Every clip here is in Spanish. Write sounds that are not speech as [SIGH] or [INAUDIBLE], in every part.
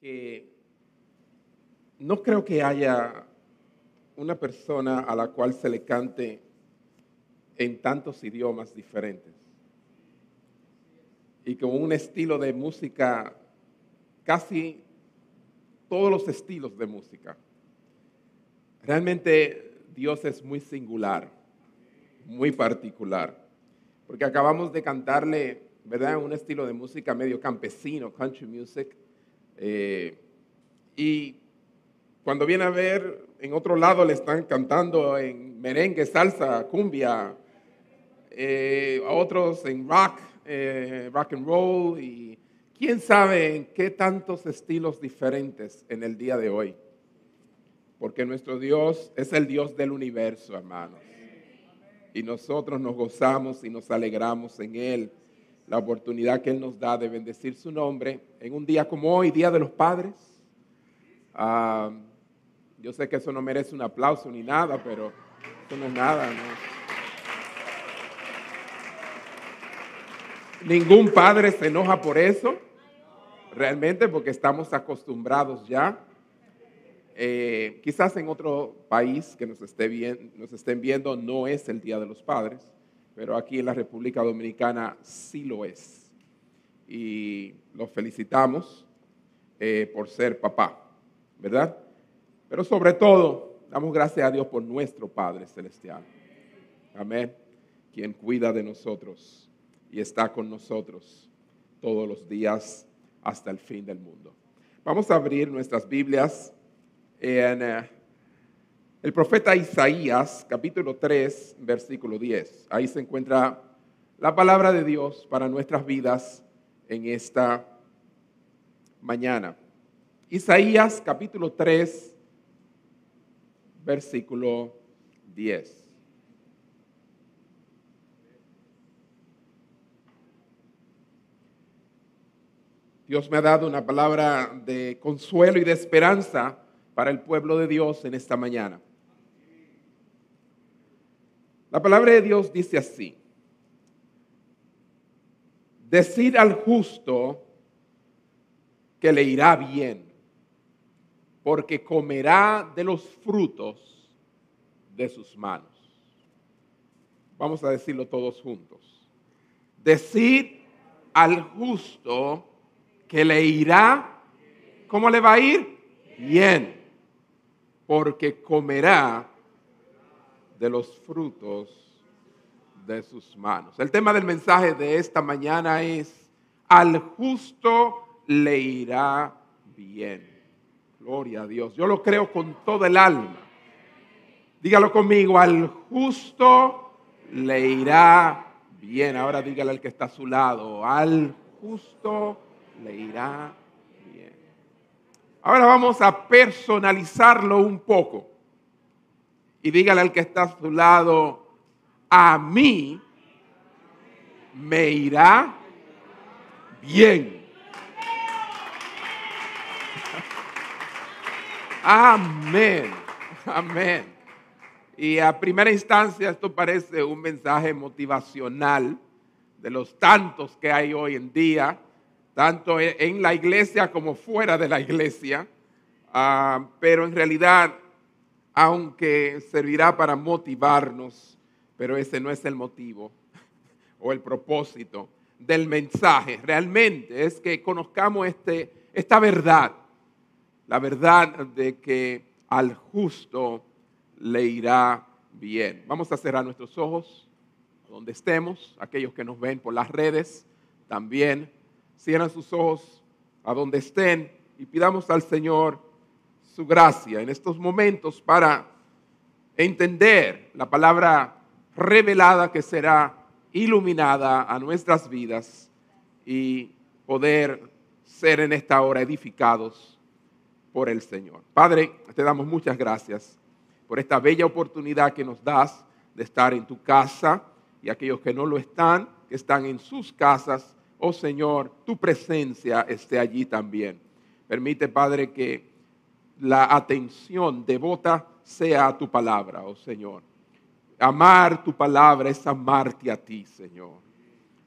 que no creo que haya una persona a la cual se le cante en tantos idiomas diferentes y con un estilo de música, casi todos los estilos de música. Realmente Dios es muy singular, muy particular, porque acabamos de cantarle, ¿verdad? Un estilo de música medio campesino, country music, eh, y cuando viene a ver, en otro lado le están cantando en merengue, salsa, cumbia, eh, a otros en rock, eh, rock and roll, y quién sabe en qué tantos estilos diferentes en el día de hoy. Porque nuestro Dios es el Dios del universo, hermanos. Y nosotros nos gozamos y nos alegramos en Él la oportunidad que Él nos da de bendecir su nombre en un día como hoy, Día de los Padres. Ah, yo sé que eso no merece un aplauso ni nada, pero eso no es nada. Ningún padre se enoja por eso, realmente, porque estamos acostumbrados ya. Eh, quizás en otro país que nos, esté nos estén viendo no es el Día de los Padres, pero aquí en la República Dominicana sí lo es. Y los felicitamos eh, por ser papá, ¿verdad? Pero sobre todo, damos gracias a Dios por nuestro Padre Celestial. Amén. Quien cuida de nosotros y está con nosotros todos los días hasta el fin del mundo. Vamos a abrir nuestras Biblias en eh, el profeta Isaías, capítulo 3, versículo 10. Ahí se encuentra la palabra de Dios para nuestras vidas en esta mañana. Isaías, capítulo 3, versículo 10. Dios me ha dado una palabra de consuelo y de esperanza para el pueblo de Dios en esta mañana. La palabra de Dios dice así, decir al justo que le irá bien, porque comerá de los frutos de sus manos. Vamos a decirlo todos juntos. Decir al justo que le irá, ¿cómo le va a ir? Bien, porque comerá de los frutos de sus manos. El tema del mensaje de esta mañana es, al justo le irá bien. Gloria a Dios. Yo lo creo con todo el alma. Dígalo conmigo, al justo le irá bien. Ahora dígale al que está a su lado, al justo le irá bien. Ahora vamos a personalizarlo un poco y dígale al que está a su lado, a mí me irá bien. Amén, amén. Y a primera instancia esto parece un mensaje motivacional de los tantos que hay hoy en día, tanto en la iglesia como fuera de la iglesia, ah, pero en realidad aunque servirá para motivarnos, pero ese no es el motivo [LAUGHS] o el propósito del mensaje. Realmente es que conozcamos este, esta verdad, la verdad de que al justo le irá bien. Vamos a cerrar nuestros ojos donde estemos, aquellos que nos ven por las redes también, cierran sus ojos a donde estén y pidamos al Señor su gracia en estos momentos para entender la palabra revelada que será iluminada a nuestras vidas y poder ser en esta hora edificados por el Señor. Padre, te damos muchas gracias por esta bella oportunidad que nos das de estar en tu casa y aquellos que no lo están, que están en sus casas, oh Señor, tu presencia esté allí también. Permite, Padre, que la atención devota sea a tu palabra, oh Señor. Amar tu palabra es amarte a ti, Señor.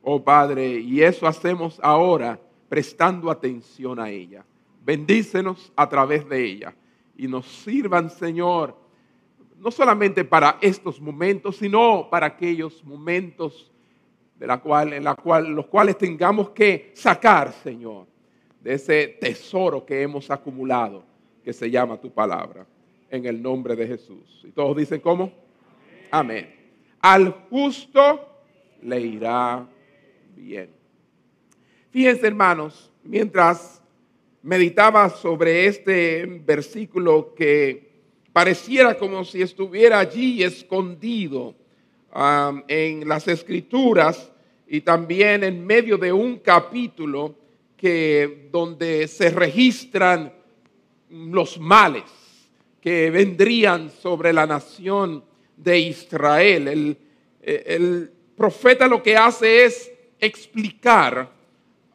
Oh Padre, y eso hacemos ahora prestando atención a ella. Bendícenos a través de ella y nos sirvan, Señor, no solamente para estos momentos, sino para aquellos momentos de la cual, en la cual, los cuales tengamos que sacar, Señor, de ese tesoro que hemos acumulado, que se llama tu palabra, en el nombre de Jesús. Y todos dicen, ¿cómo? Amén. Al justo le irá bien. Fíjense, hermanos, mientras meditaba sobre este versículo que pareciera como si estuviera allí escondido en las escrituras y también en medio de un capítulo que donde se registran los males que vendrían sobre la nación de Israel. El, el profeta lo que hace es explicar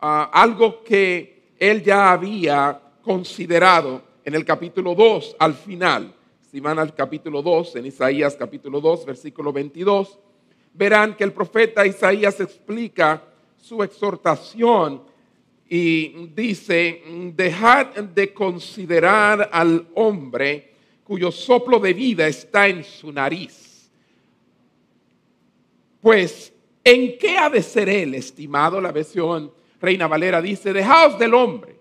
ah, algo que él ya había considerado en el capítulo 2 al final. Si van al capítulo 2, en Isaías capítulo 2, versículo 22, verán que el profeta Isaías explica su exhortación y dice, dejad de considerar al hombre cuyo soplo de vida está en su nariz. Pues, ¿en qué ha de ser él, estimado? La versión Reina Valera dice, dejaos del hombre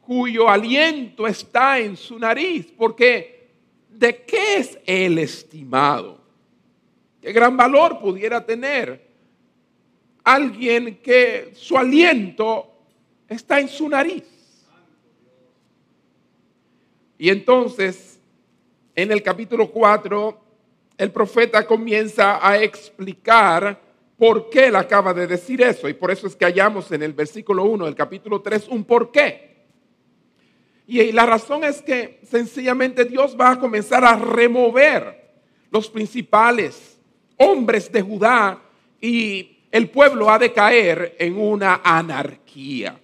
cuyo aliento está en su nariz, porque ¿de qué es él estimado? ¿Qué gran valor pudiera tener alguien que su aliento está en su nariz? Y entonces, en el capítulo 4, el profeta comienza a explicar por qué él acaba de decir eso. Y por eso es que hallamos en el versículo 1 del capítulo 3 un por qué. Y la razón es que sencillamente Dios va a comenzar a remover los principales hombres de Judá y el pueblo ha de caer en una anarquía.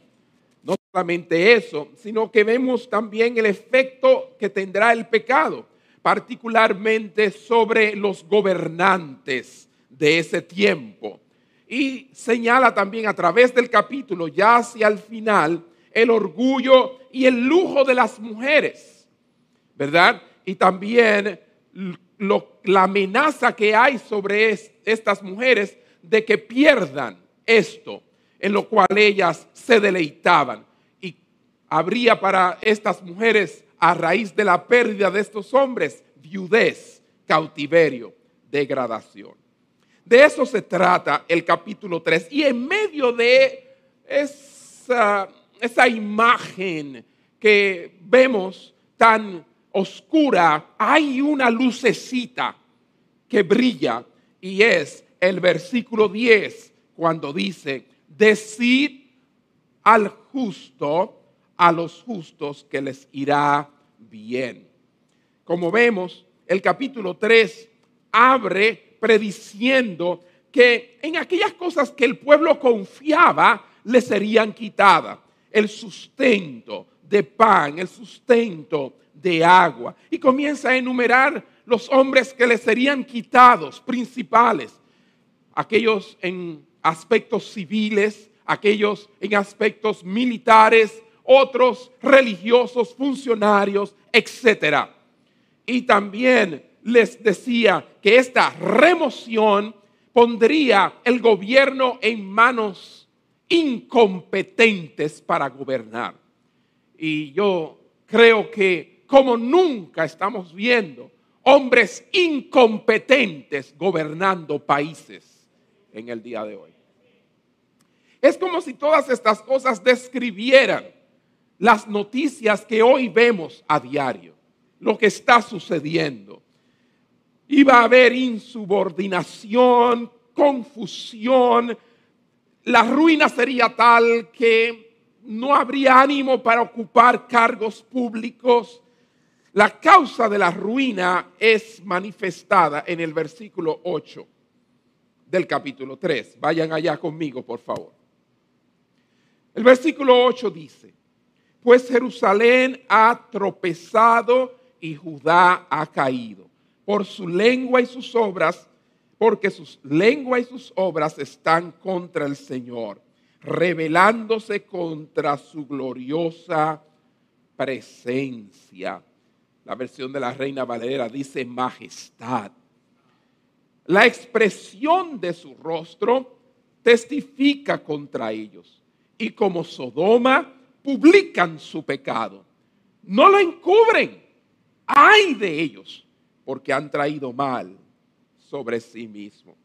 Solamente eso, sino que vemos también el efecto que tendrá el pecado, particularmente sobre los gobernantes de ese tiempo. Y señala también a través del capítulo, ya hacia el final, el orgullo y el lujo de las mujeres, ¿verdad? Y también la amenaza que hay sobre estas mujeres de que pierdan esto en lo cual ellas se deleitaban. Habría para estas mujeres, a raíz de la pérdida de estos hombres, viudez, cautiverio, degradación. De eso se trata el capítulo 3. Y en medio de esa esa imagen que vemos tan oscura, hay una lucecita que brilla y es el versículo 10 cuando dice, decid al justo, a los justos que les irá bien. Como vemos, el capítulo 3 abre prediciendo que en aquellas cosas que el pueblo confiaba le serían quitadas el sustento de pan, el sustento de agua. Y comienza a enumerar los hombres que le serían quitados, principales, aquellos en aspectos civiles, aquellos en aspectos militares, otros religiosos, funcionarios, etc. Y también les decía que esta remoción pondría el gobierno en manos incompetentes para gobernar. Y yo creo que como nunca estamos viendo hombres incompetentes gobernando países en el día de hoy. Es como si todas estas cosas describieran las noticias que hoy vemos a diario, lo que está sucediendo. Iba a haber insubordinación, confusión, la ruina sería tal que no habría ánimo para ocupar cargos públicos. La causa de la ruina es manifestada en el versículo 8 del capítulo 3. Vayan allá conmigo, por favor. El versículo 8 dice, pues Jerusalén ha tropezado y Judá ha caído. Por su lengua y sus obras porque sus lenguas y sus obras están contra el Señor, rebelándose contra su gloriosa presencia. La versión de la Reina Valera dice majestad. La expresión de su rostro testifica contra ellos. Y como Sodoma, publican su pecado. No lo encubren. Ay de ellos, porque han traído mal sobre sí mismos.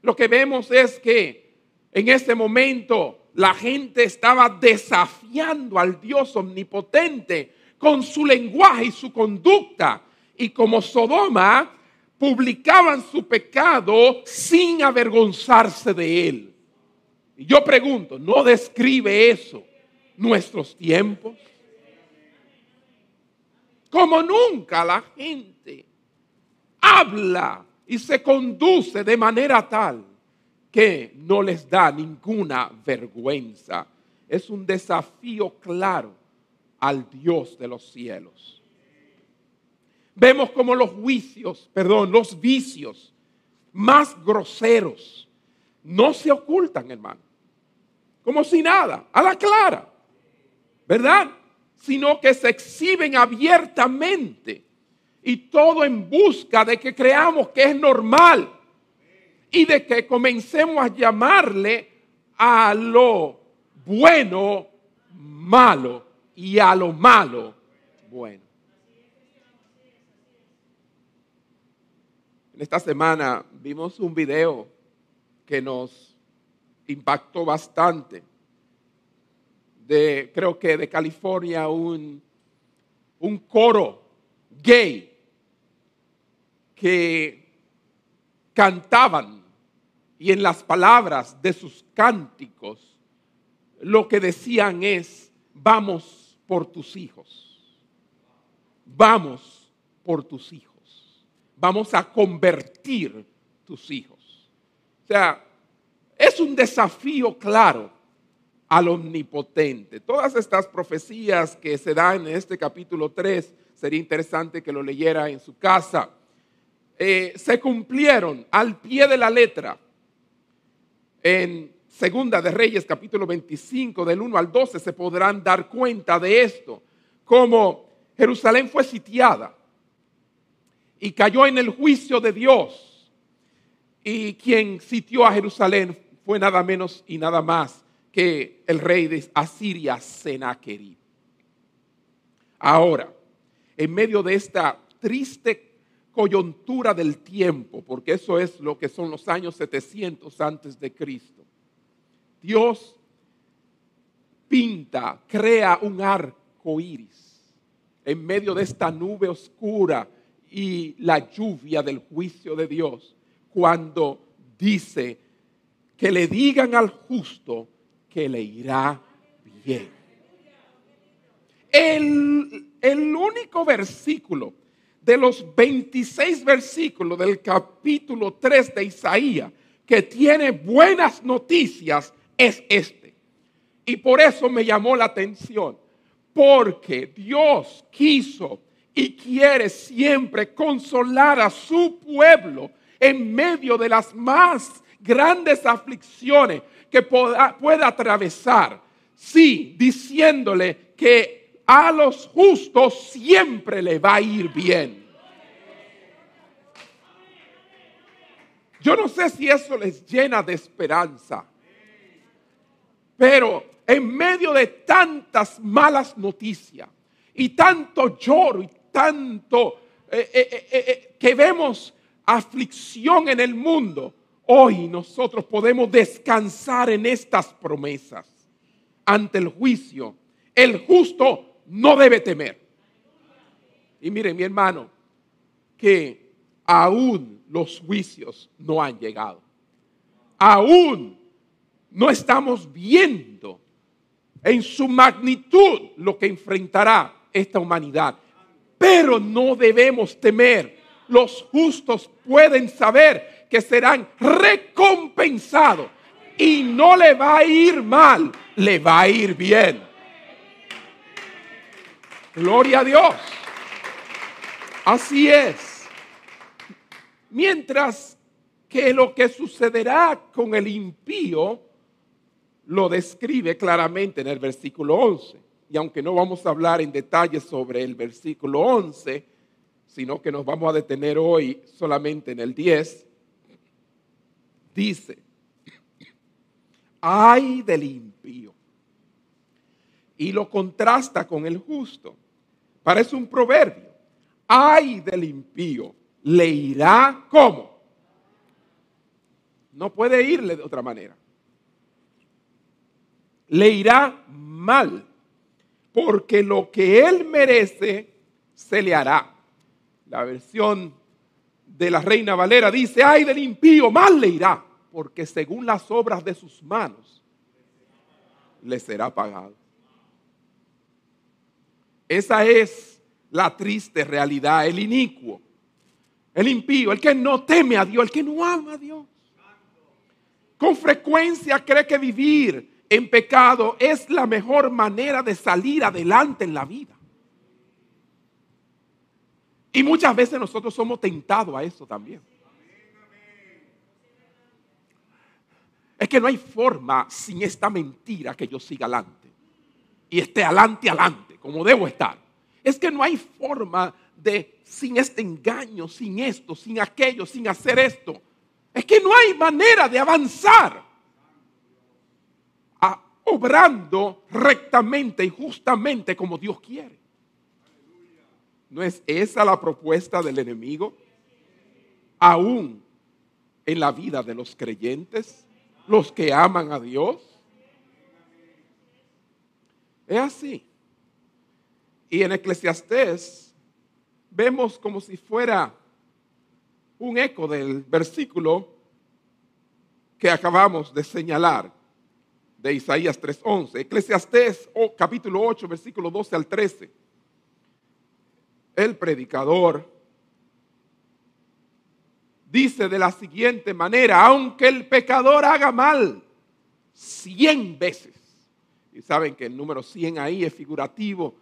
Lo que vemos es que en este momento la gente estaba desafiando al Dios omnipotente con su lenguaje y su conducta. Y como Sodoma, publicaban su pecado sin avergonzarse de él. Y yo pregunto, ¿no describe eso nuestros tiempos? Como nunca la gente habla y se conduce de manera tal que no les da ninguna vergüenza. Es un desafío claro al Dios de los cielos. Vemos como los juicios, perdón, los vicios más groseros no se ocultan, hermano. Como si nada, a la clara, ¿verdad? Sino que se exhiben abiertamente y todo en busca de que creamos que es normal y de que comencemos a llamarle a lo bueno malo y a lo malo bueno. En esta semana vimos un video que nos impactó bastante. Creo que de California, un, un coro gay que cantaban y en las palabras de sus cánticos lo que decían es, vamos por tus hijos, vamos por tus hijos, vamos a convertir tus hijos. O sea, es un desafío claro al omnipotente. Todas estas profecías que se dan en este capítulo 3, sería interesante que lo leyera en su casa, eh, se cumplieron al pie de la letra en Segunda de Reyes capítulo 25 del 1 al 12 se podrán dar cuenta de esto, como Jerusalén fue sitiada y cayó en el juicio de Dios. Y quien sitió a Jerusalén fue nada menos y nada más que el rey de Asiria, Sennacherib. Ahora, en medio de esta triste coyuntura del tiempo, porque eso es lo que son los años 700 antes de Cristo. Dios pinta, crea un arco iris en medio de esta nube oscura y la lluvia del juicio de Dios, cuando dice que le digan al justo que le irá bien. El, el único versículo de los 26 versículos del capítulo 3 de Isaías que tiene buenas noticias es este. Y por eso me llamó la atención, porque Dios quiso y quiere siempre consolar a su pueblo en medio de las más grandes aflicciones que pueda, pueda atravesar. Sí, diciéndole que a los justos siempre le va a ir bien. Yo no sé si eso les llena de esperanza, pero en medio de tantas malas noticias y tanto lloro y tanto eh, eh, eh, que vemos aflicción en el mundo, hoy nosotros podemos descansar en estas promesas ante el juicio. El justo no debe temer. Y miren, mi hermano, que aún los juicios no han llegado. Aún no estamos viendo en su magnitud lo que enfrentará esta humanidad. Pero no debemos temer. Los justos pueden saber que serán recompensados y no le va a ir mal, le va a ir bien. Gloria a Dios. Así es. Mientras que lo que sucederá con el impío lo describe claramente en el versículo 11. y aunque no vamos a hablar en detalle sobre el versículo 11, sino que nos vamos a detener hoy solamente en el 10, dice, ay del impío. Y lo contrasta con el justo. Parece un proverbio. Ay del impío. Le irá como. No puede irle de otra manera. Le irá mal. Porque lo que él merece se le hará. La versión de la Reina Valera dice, ay del impío, mal le irá porque según las obras de sus manos le será pagado. Esa es la triste realidad, el inicuo, el impío, el que no teme a Dios, el que no ama a Dios. Con frecuencia cree que vivir en pecado es la mejor manera de salir adelante en la vida. Y muchas veces nosotros somos tentados a eso también. Es que no hay forma sin esta mentira que yo siga adelante. Y esté adelante, adelante, como debo estar. Es que no hay forma de sin este engaño, sin esto, sin aquello, sin hacer esto. Es que no hay manera de avanzar a, obrando rectamente y justamente como Dios quiere. ¿No es esa la propuesta del enemigo? Aún en la vida de los creyentes los que aman a Dios. Es así. Y en Eclesiastés vemos como si fuera un eco del versículo que acabamos de señalar de Isaías 3:11. Eclesiastés oh, capítulo 8, versículo 12 al 13. El predicador dice de la siguiente manera, aunque el pecador haga mal cien veces, y saben que el número cien ahí es figurativo,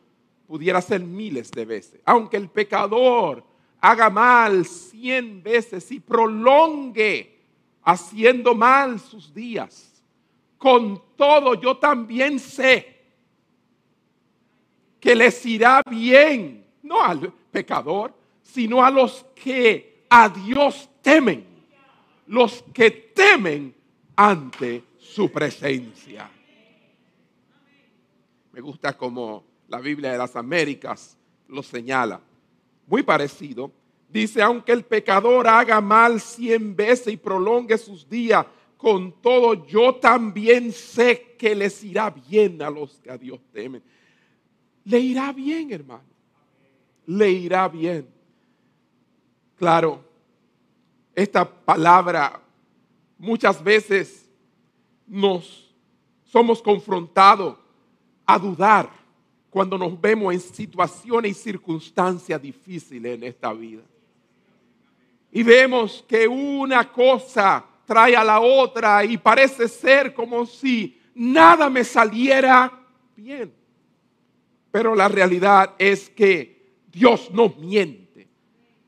pudiera ser miles de veces, aunque el pecador haga mal cien veces y prolongue haciendo mal sus días, con todo yo también sé que les irá bien, no al pecador, sino a los que a Dios temen, los que temen ante su presencia. Me gusta como la Biblia de las Américas lo señala. Muy parecido. Dice, aunque el pecador haga mal cien veces y prolongue sus días, con todo yo también sé que les irá bien a los que a Dios temen. Le irá bien, hermano. Le irá bien. Claro, esta palabra muchas veces nos somos confrontados a dudar cuando nos vemos en situaciones y circunstancias difíciles en esta vida. Y vemos que una cosa trae a la otra y parece ser como si nada me saliera bien. Pero la realidad es que Dios no miente.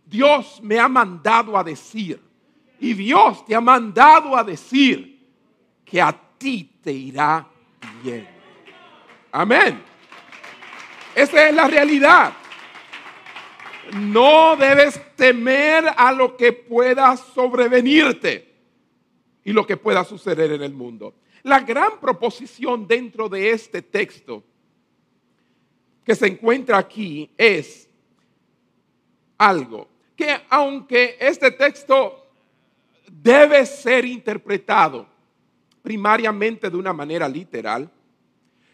Dios me ha mandado a decir, y Dios te ha mandado a decir que a ti te irá bien. Amén. Esa es la realidad. No debes temer a lo que pueda sobrevenirte y lo que pueda suceder en el mundo. La gran proposición dentro de este texto que se encuentra aquí es algo que aunque este texto debe ser interpretado primariamente de una manera literal,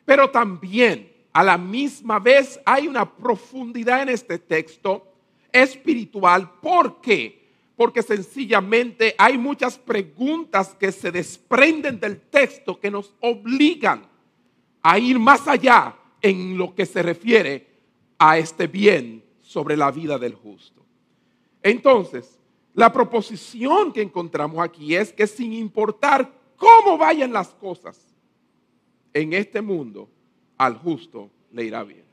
pero también a la misma vez hay una profundidad en este texto espiritual. ¿Por qué? Porque sencillamente hay muchas preguntas que se desprenden del texto que nos obligan a ir más allá en lo que se refiere a este bien sobre la vida del justo. Entonces, la proposición que encontramos aquí es que sin importar cómo vayan las cosas en este mundo, al justo le irá bien.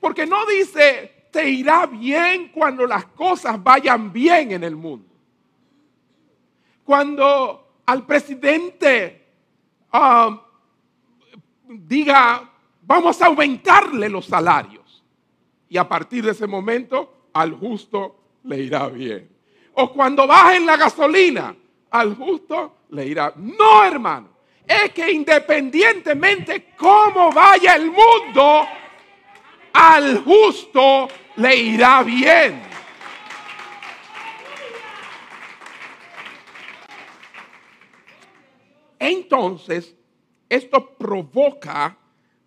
Porque no dice, te irá bien cuando las cosas vayan bien en el mundo. Cuando al presidente um, diga, vamos a aumentarle los salarios. Y a partir de ese momento, al justo le irá bien. O cuando bajen la gasolina, al justo le irá. No, hermano. Es que independientemente cómo vaya el mundo, al justo le irá bien. Entonces, esto provoca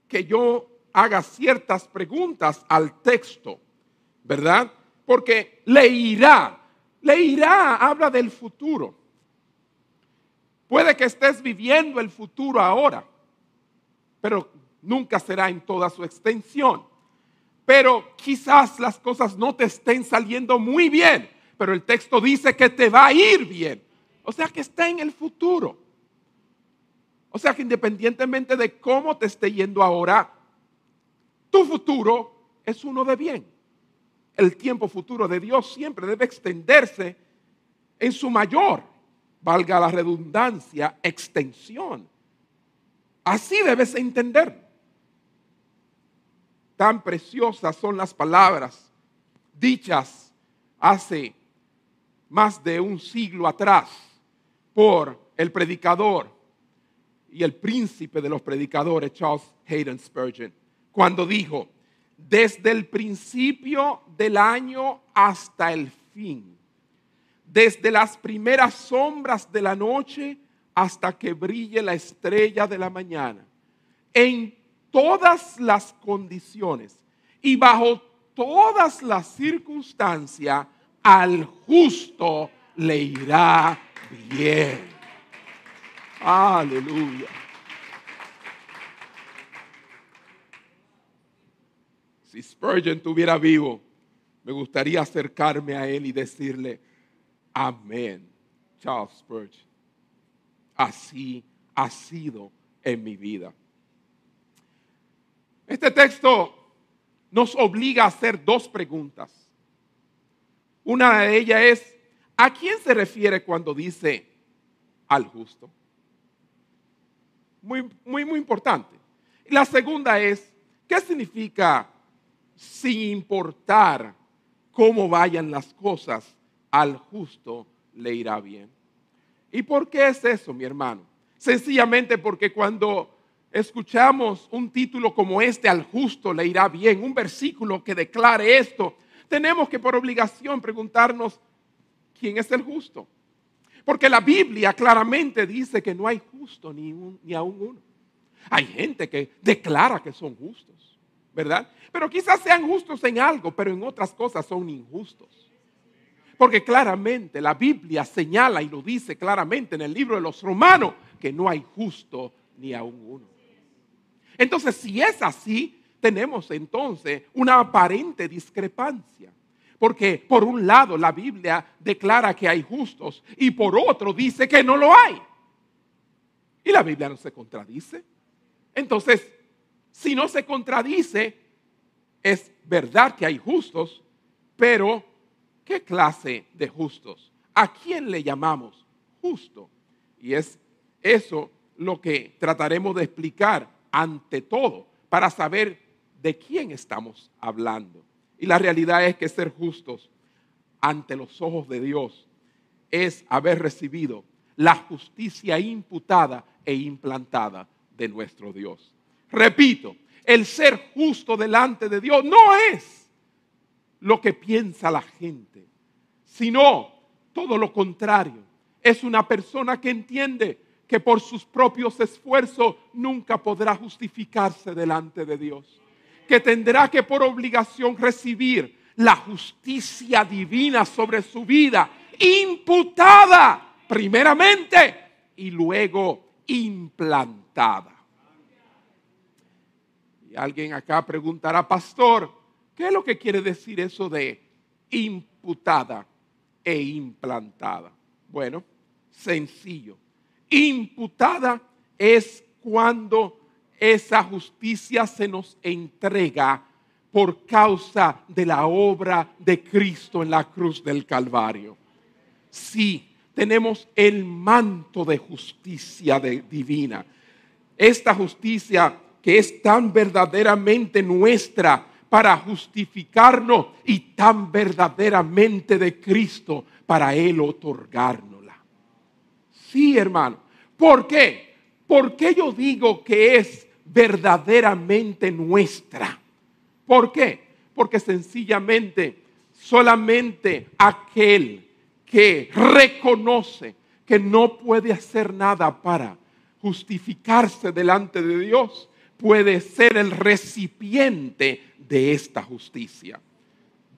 que yo haga ciertas preguntas al texto, ¿verdad? Porque le irá, le irá, habla del futuro. Puede que estés viviendo el futuro ahora, pero nunca será en toda su extensión. Pero quizás las cosas no te estén saliendo muy bien, pero el texto dice que te va a ir bien. O sea que está en el futuro. O sea que independientemente de cómo te esté yendo ahora, tu futuro es uno de bien. El tiempo futuro de Dios siempre debe extenderse en su mayor, valga la redundancia, extensión. Así debes entender. Tan preciosas son las palabras dichas hace más de un siglo atrás por el predicador y el príncipe de los predicadores, Charles Hayden Spurgeon, cuando dijo, desde el principio del año hasta el fin, desde las primeras sombras de la noche hasta que brille la estrella de la mañana, en todas las condiciones y bajo todas las circunstancias, al justo le irá bien. Aleluya. Si Spurgeon estuviera vivo, me gustaría acercarme a él y decirle, amén, Charles Spurgeon. Así ha sido en mi vida. Este texto nos obliga a hacer dos preguntas. Una de ellas es, ¿a quién se refiere cuando dice al justo? Muy, muy, muy importante. La segunda es, ¿qué significa sin importar cómo vayan las cosas, al justo le irá bien? ¿Y por qué es eso, mi hermano? Sencillamente porque cuando escuchamos un título como este, al justo le irá bien, un versículo que declare esto, tenemos que por obligación preguntarnos, ¿quién es el justo? Porque la Biblia claramente dice que no hay justo ni, un, ni aún uno. Hay gente que declara que son justos, ¿verdad? Pero quizás sean justos en algo, pero en otras cosas son injustos. Porque claramente la Biblia señala y lo dice claramente en el libro de los romanos que no hay justo ni aún uno. Entonces, si es así, tenemos entonces una aparente discrepancia. Porque por un lado la Biblia declara que hay justos y por otro dice que no lo hay. Y la Biblia no se contradice. Entonces, si no se contradice, es verdad que hay justos, pero ¿qué clase de justos? ¿A quién le llamamos justo? Y es eso lo que trataremos de explicar ante todo para saber de quién estamos hablando. Y la realidad es que ser justos ante los ojos de Dios es haber recibido la justicia imputada e implantada de nuestro Dios. Repito, el ser justo delante de Dios no es lo que piensa la gente, sino todo lo contrario. Es una persona que entiende que por sus propios esfuerzos nunca podrá justificarse delante de Dios que tendrá que por obligación recibir la justicia divina sobre su vida, imputada primeramente y luego implantada. Y alguien acá preguntará, pastor, ¿qué es lo que quiere decir eso de imputada e implantada? Bueno, sencillo. Imputada es cuando esa justicia se nos entrega por causa de la obra de Cristo en la cruz del Calvario. Sí, tenemos el manto de justicia divina. Esta justicia que es tan verdaderamente nuestra para justificarnos y tan verdaderamente de Cristo para Él otorgárnosla. Sí, hermano. ¿Por qué? ¿Por qué yo digo que es verdaderamente nuestra? ¿Por qué? Porque sencillamente solamente aquel que reconoce que no puede hacer nada para justificarse delante de Dios, puede ser el recipiente de esta justicia.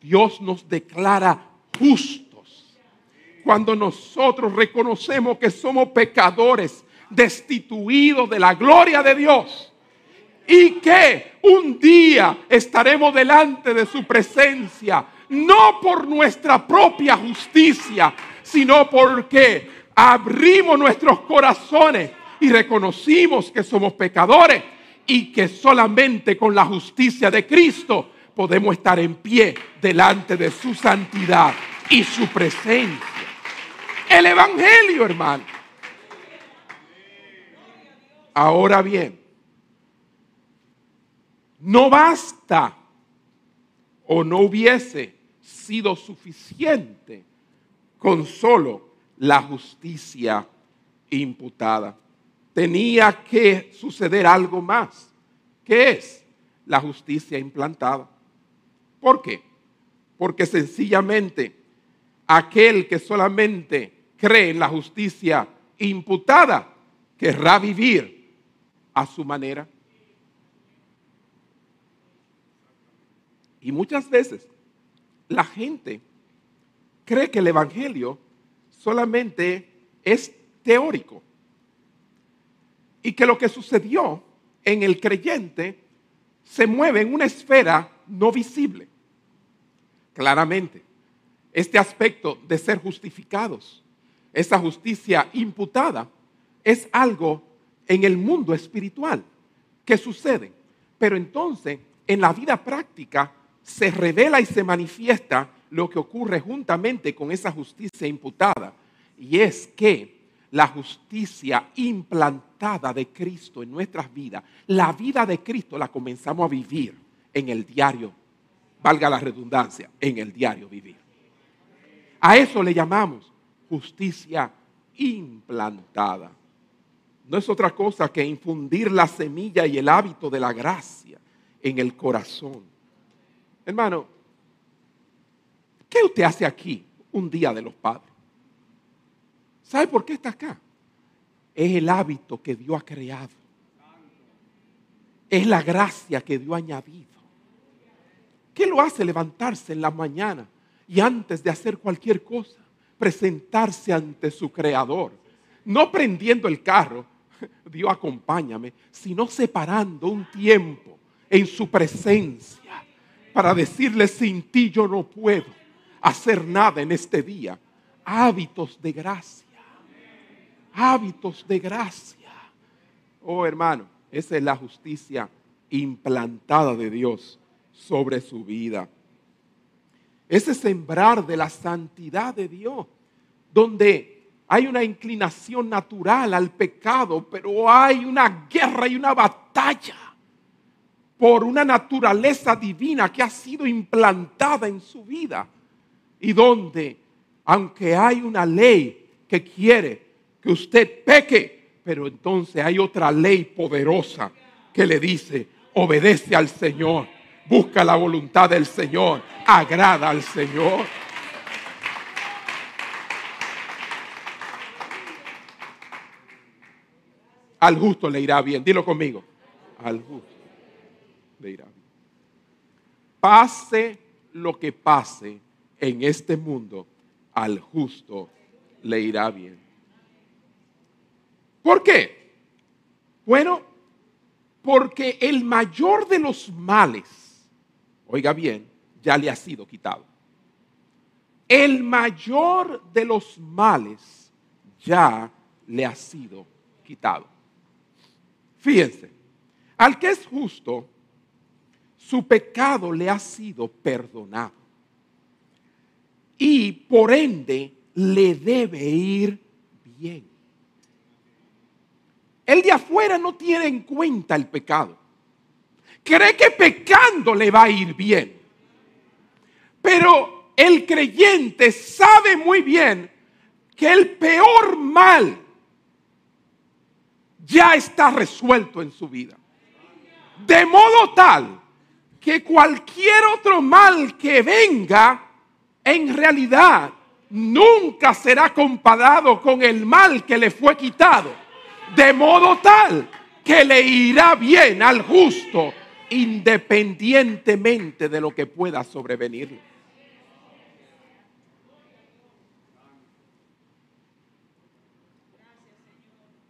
Dios nos declara justos cuando nosotros reconocemos que somos pecadores, destituidos de la gloria de Dios y que un día estaremos delante de su presencia, no por nuestra propia justicia, sino porque abrimos nuestros corazones y reconocimos que somos pecadores y que solamente con la justicia de Cristo podemos estar en pie delante de su santidad y su presencia. El Evangelio, hermano. Ahora bien, no basta o no hubiese sido suficiente con solo la justicia imputada tenía que suceder algo más. ¿Qué es? La justicia implantada. ¿Por qué? Porque sencillamente aquel que solamente cree en la justicia imputada querrá vivir a su manera. Y muchas veces la gente cree que el Evangelio solamente es teórico y que lo que sucedió en el creyente se mueve en una esfera no visible. Claramente, este aspecto de ser justificados, esa justicia imputada, es algo en el mundo espiritual que sucede. Pero entonces, en la vida práctica, se revela y se manifiesta lo que ocurre juntamente con esa justicia imputada. Y es que la justicia implantada de Cristo en nuestras vidas, la vida de Cristo la comenzamos a vivir en el diario, valga la redundancia, en el diario vivir. A eso le llamamos justicia implantada. No es otra cosa que infundir la semilla y el hábito de la gracia en el corazón. Hermano, ¿qué usted hace aquí un día de los padres? ¿Sabe por qué está acá? Es el hábito que Dios ha creado. Es la gracia que Dios ha añadido. ¿Qué lo hace levantarse en la mañana y antes de hacer cualquier cosa, presentarse ante su creador? No prendiendo el carro, [LAUGHS] Dios acompáñame, sino separando un tiempo en su presencia para decirle, sin ti yo no puedo hacer nada en este día. Hábitos de gracia hábitos de gracia. Oh hermano, esa es la justicia implantada de Dios sobre su vida. Ese sembrar de la santidad de Dios, donde hay una inclinación natural al pecado, pero hay una guerra y una batalla por una naturaleza divina que ha sido implantada en su vida y donde, aunque hay una ley que quiere que usted peque, pero entonces hay otra ley poderosa que le dice, obedece al Señor, busca la voluntad del Señor, agrada al Señor. Al justo le irá bien, dilo conmigo, al justo le irá bien. Pase lo que pase en este mundo, al justo le irá bien. ¿Por qué? Bueno, porque el mayor de los males, oiga bien, ya le ha sido quitado. El mayor de los males ya le ha sido quitado. Fíjense, al que es justo, su pecado le ha sido perdonado. Y por ende le debe ir bien. El de afuera no tiene en cuenta el pecado. cree que pecando le va a ir bien. Pero el creyente sabe muy bien que el peor mal ya está resuelto en su vida. De modo tal que cualquier otro mal que venga, en realidad nunca será comparado con el mal que le fue quitado. De modo tal que le irá bien al justo independientemente de lo que pueda sobrevenir.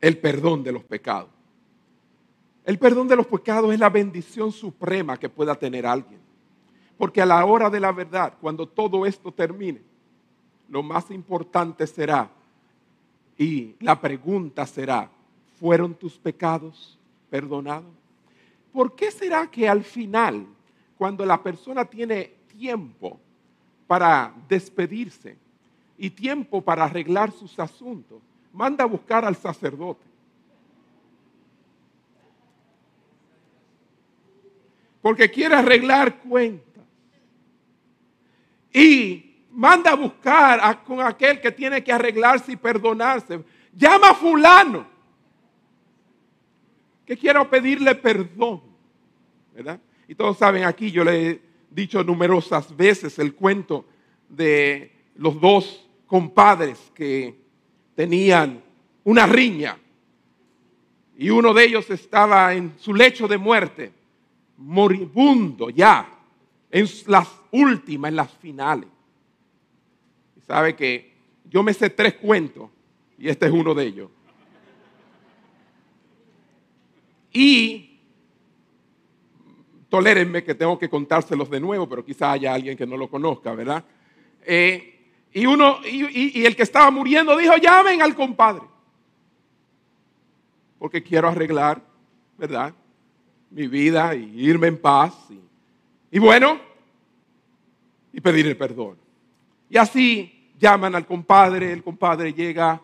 El perdón de los pecados. El perdón de los pecados es la bendición suprema que pueda tener alguien. Porque a la hora de la verdad, cuando todo esto termine, lo más importante será, y la pregunta será, ¿fueron tus pecados perdonados? ¿Por qué será que al final, cuando la persona tiene tiempo para despedirse y tiempo para arreglar sus asuntos, manda a buscar al sacerdote? porque quiere arreglar cuentas. Y manda a buscar con aquel que tiene que arreglarse y perdonarse. Llama a fulano, quiero pedirle perdón. ¿Verdad? Y todos saben aquí, yo le he dicho numerosas veces el cuento de los dos compadres que tenían una riña. Y uno de ellos estaba en su lecho de muerte moribundo ya, en las últimas, en las finales. Y sabe que yo me sé tres cuentos y este es uno de ellos. Y tolérenme que tengo que contárselos de nuevo, pero quizá haya alguien que no lo conozca, ¿verdad? Eh, y uno, y, y el que estaba muriendo dijo, llamen al compadre. Porque quiero arreglar, ¿verdad? mi vida y irme en paz. Y, bueno, y pedir el perdón. Y así llaman al compadre, el compadre llega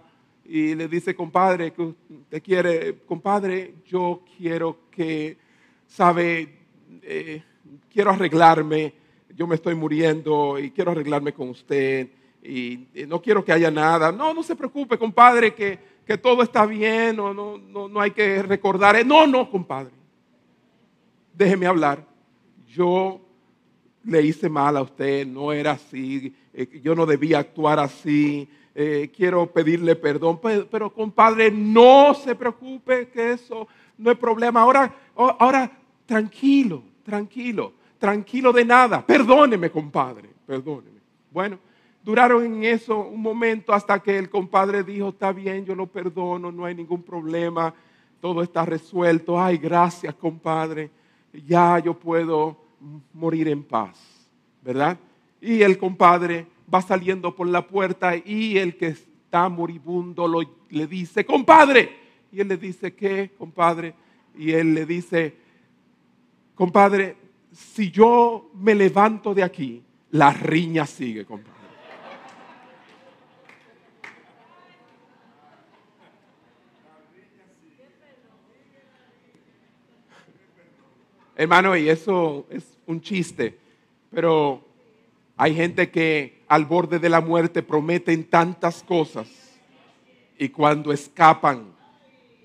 y le dice, compadre, que usted quiere, compadre, yo quiero que, sabe, eh, quiero arreglarme, yo me estoy muriendo y quiero arreglarme con usted y, no quiero que haya nada. No, no se preocupe, compadre, que, que todo está bien, no, no, no, no hay que recordar. No, no, compadre déjeme hablar. Yo le hice mal a usted, no era así, eh, yo no debía actuar así, eh, quiero pedirle perdón, pero, compadre, no se preocupe que eso no es problema. Ahora, ahora, tranquilo, tranquilo, tranquilo de nada. Perdóneme, compadre, perdóneme. Bueno, duraron en eso un momento hasta que el compadre dijo, está bien, yo lo perdono, no hay ningún problema, todo está resuelto. Ay, gracias, compadre ya yo puedo morir en paz, ¿verdad? Y el compadre va saliendo por la puerta y el que está moribundo le dice, compadre. Y él le dice, ¿qué, compadre? Y él le dice, compadre, si yo me levanto de aquí, la riña sigue, compadre. Hermano, y eso es un chiste, pero hay gente que al borde de la muerte prometen tantas cosas y cuando escapan,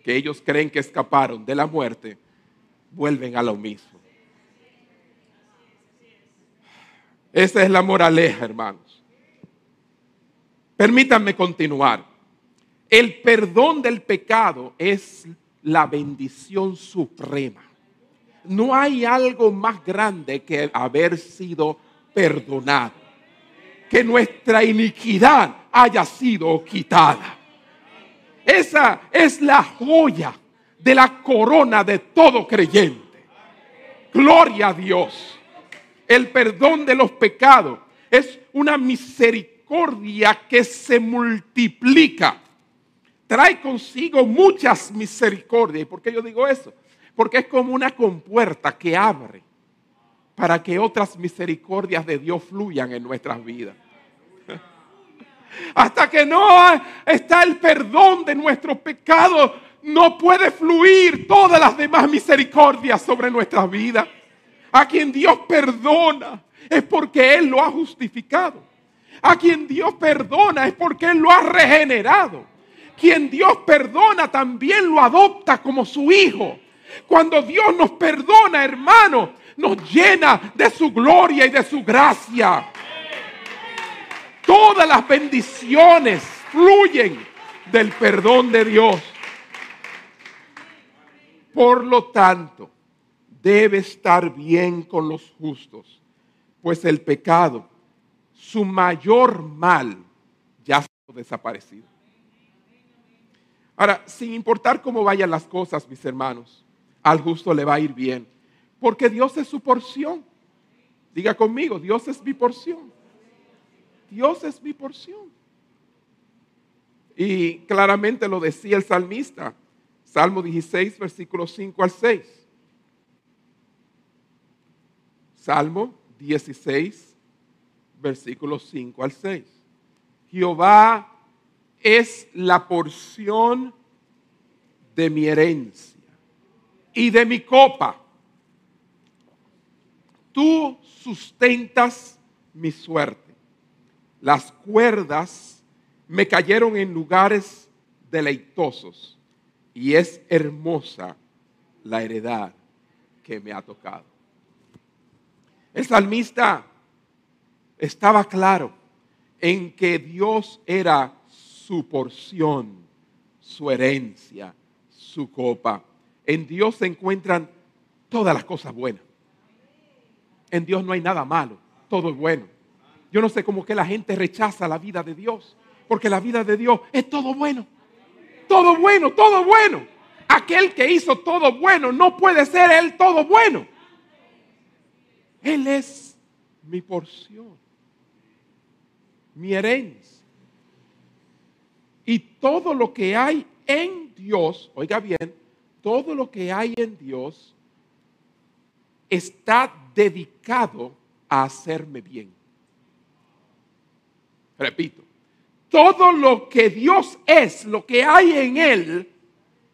que ellos creen que escaparon de la muerte, vuelven a lo mismo. Esa es la moraleja, hermanos. Permítanme continuar. El perdón del pecado es la bendición suprema no hay algo más grande que haber sido perdonado. Que nuestra iniquidad haya sido quitada. Esa es la joya de la corona de todo creyente. Gloria a Dios. El perdón de los pecados es una misericordia que se multiplica. Trae consigo muchas misericordias. ¿Y por qué yo digo eso? Porque es como una compuerta que abre para que otras misericordias de Dios fluyan en nuestras vidas. [LAUGHS] Hasta que no está el perdón de nuestros pecados, no puede fluir todas las demás misericordias sobre nuestras vidas. A quien Dios perdona es porque Él lo ha justificado. A quien Dios perdona es porque Él lo ha regenerado. Quien Dios perdona también lo adopta como su hijo. Cuando Dios nos perdona, hermano, nos llena de su gloria y de su gracia. Todas las bendiciones fluyen del perdón de Dios. Por lo tanto, debe estar bien con los justos, pues el pecado, su mayor mal, ya ha desaparecido. Ahora, sin importar cómo vayan las cosas, mis hermanos, al justo le va a ir bien, porque Dios es su porción. Diga conmigo, Dios es mi porción. Dios es mi porción. Y claramente lo decía el salmista, Salmo 16, versículos 5 al 6. Salmo 16, versículos 5 al 6. Jehová es la porción de mi herencia y de mi copa. Tú sustentas mi suerte. Las cuerdas me cayeron en lugares deleitosos y es hermosa la heredad que me ha tocado. El salmista estaba claro en que Dios era su porción, su herencia, su copa. En Dios se encuentran todas las cosas buenas. En Dios no hay nada malo, todo es bueno. Yo no sé cómo que la gente rechaza la vida de Dios, porque la vida de Dios es todo bueno. Todo bueno, todo bueno. Aquel que hizo todo bueno no puede ser él todo bueno. Él es mi porción, mi herencia. Y todo lo que hay en Dios, oiga bien, todo lo que hay en Dios está dedicado a hacerme bien. Repito, todo lo que Dios es, lo que hay en Él,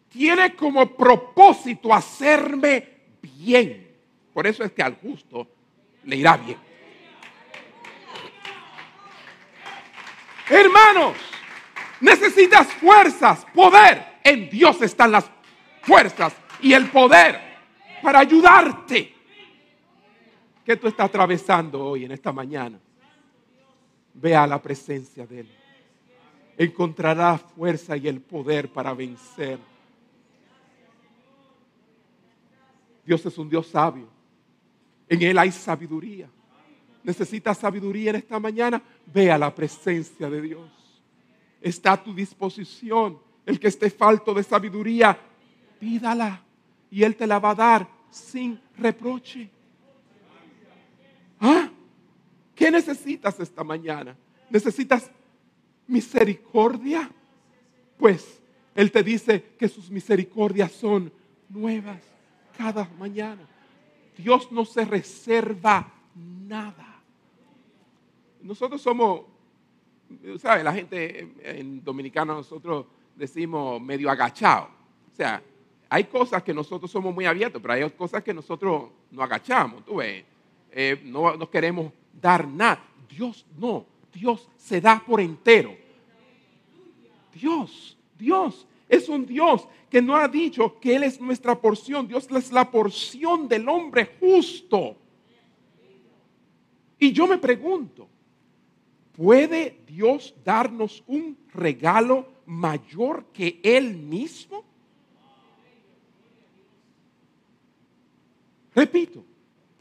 tiene como propósito hacerme bien. Por eso es que al justo le irá bien. Hermanos, necesitas fuerzas, poder. En Dios están las fuerzas y el poder para ayudarte. ¿Qué tú estás atravesando hoy en esta mañana? Ve a la presencia de Él. Encontrará fuerza y el poder para vencer. Dios es un Dios sabio. En Él hay sabiduría. ¿Necesitas sabiduría en esta mañana? Ve a la presencia de Dios. Está a tu disposición. El que esté falto de sabiduría, pídala y Él te la va a dar sin reproche. ¿Ah? ¿Qué necesitas esta mañana? ¿Necesitas misericordia? Pues Él te dice que sus misericordias son nuevas cada mañana. Dios no se reserva nada. Nosotros somos, ¿sabes? La gente en dominicano nosotros decimos medio agachado. O sea, hay cosas que nosotros somos muy abiertos, pero hay cosas que nosotros no agachamos. Tú ves, eh, no, no queremos dar nada. Dios no, Dios se da por entero. Dios, Dios es un Dios que no ha dicho que Él es nuestra porción. Dios es la porción del hombre justo. Y yo me pregunto, ¿puede Dios darnos un regalo mayor que Él mismo? Repito,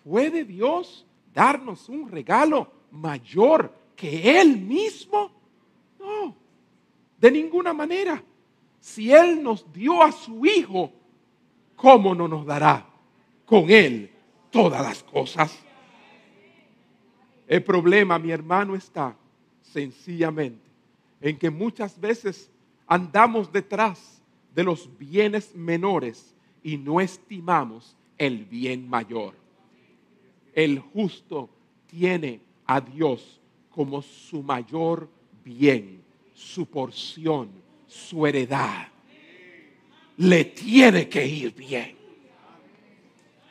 ¿puede Dios darnos un regalo mayor que Él mismo? No, de ninguna manera. Si Él nos dio a su Hijo, ¿cómo no nos dará con Él todas las cosas? El problema, mi hermano, está sencillamente en que muchas veces andamos detrás de los bienes menores y no estimamos el bien mayor. El justo tiene a Dios como su mayor bien, su porción, su heredad. Le tiene que ir bien.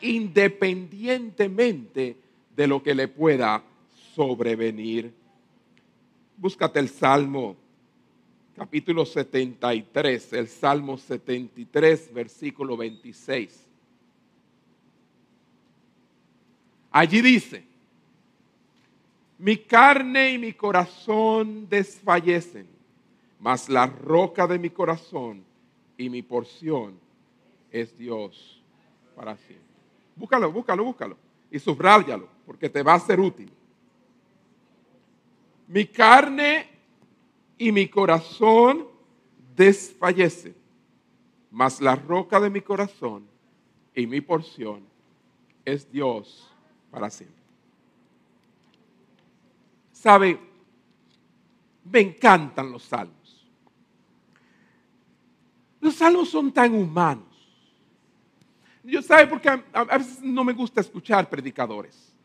independientemente de lo que le pueda sobrevenir. Búscate el Salmo capítulo 73, el Salmo 73, versículo 26. Allí dice, mi carne y mi corazón desfallecen, mas la roca de mi corazón y mi porción es Dios para siempre. Búscalo, búscalo, búscalo y subráyalo porque te va a ser útil. Mi carne y mi corazón desfallecen, mas la roca de mi corazón y mi porción es Dios para siempre. ¿Sabe? Me encantan los salmos. Los salmos son tan humanos. Yo sabe porque a, veces no me gusta escuchar predicadores.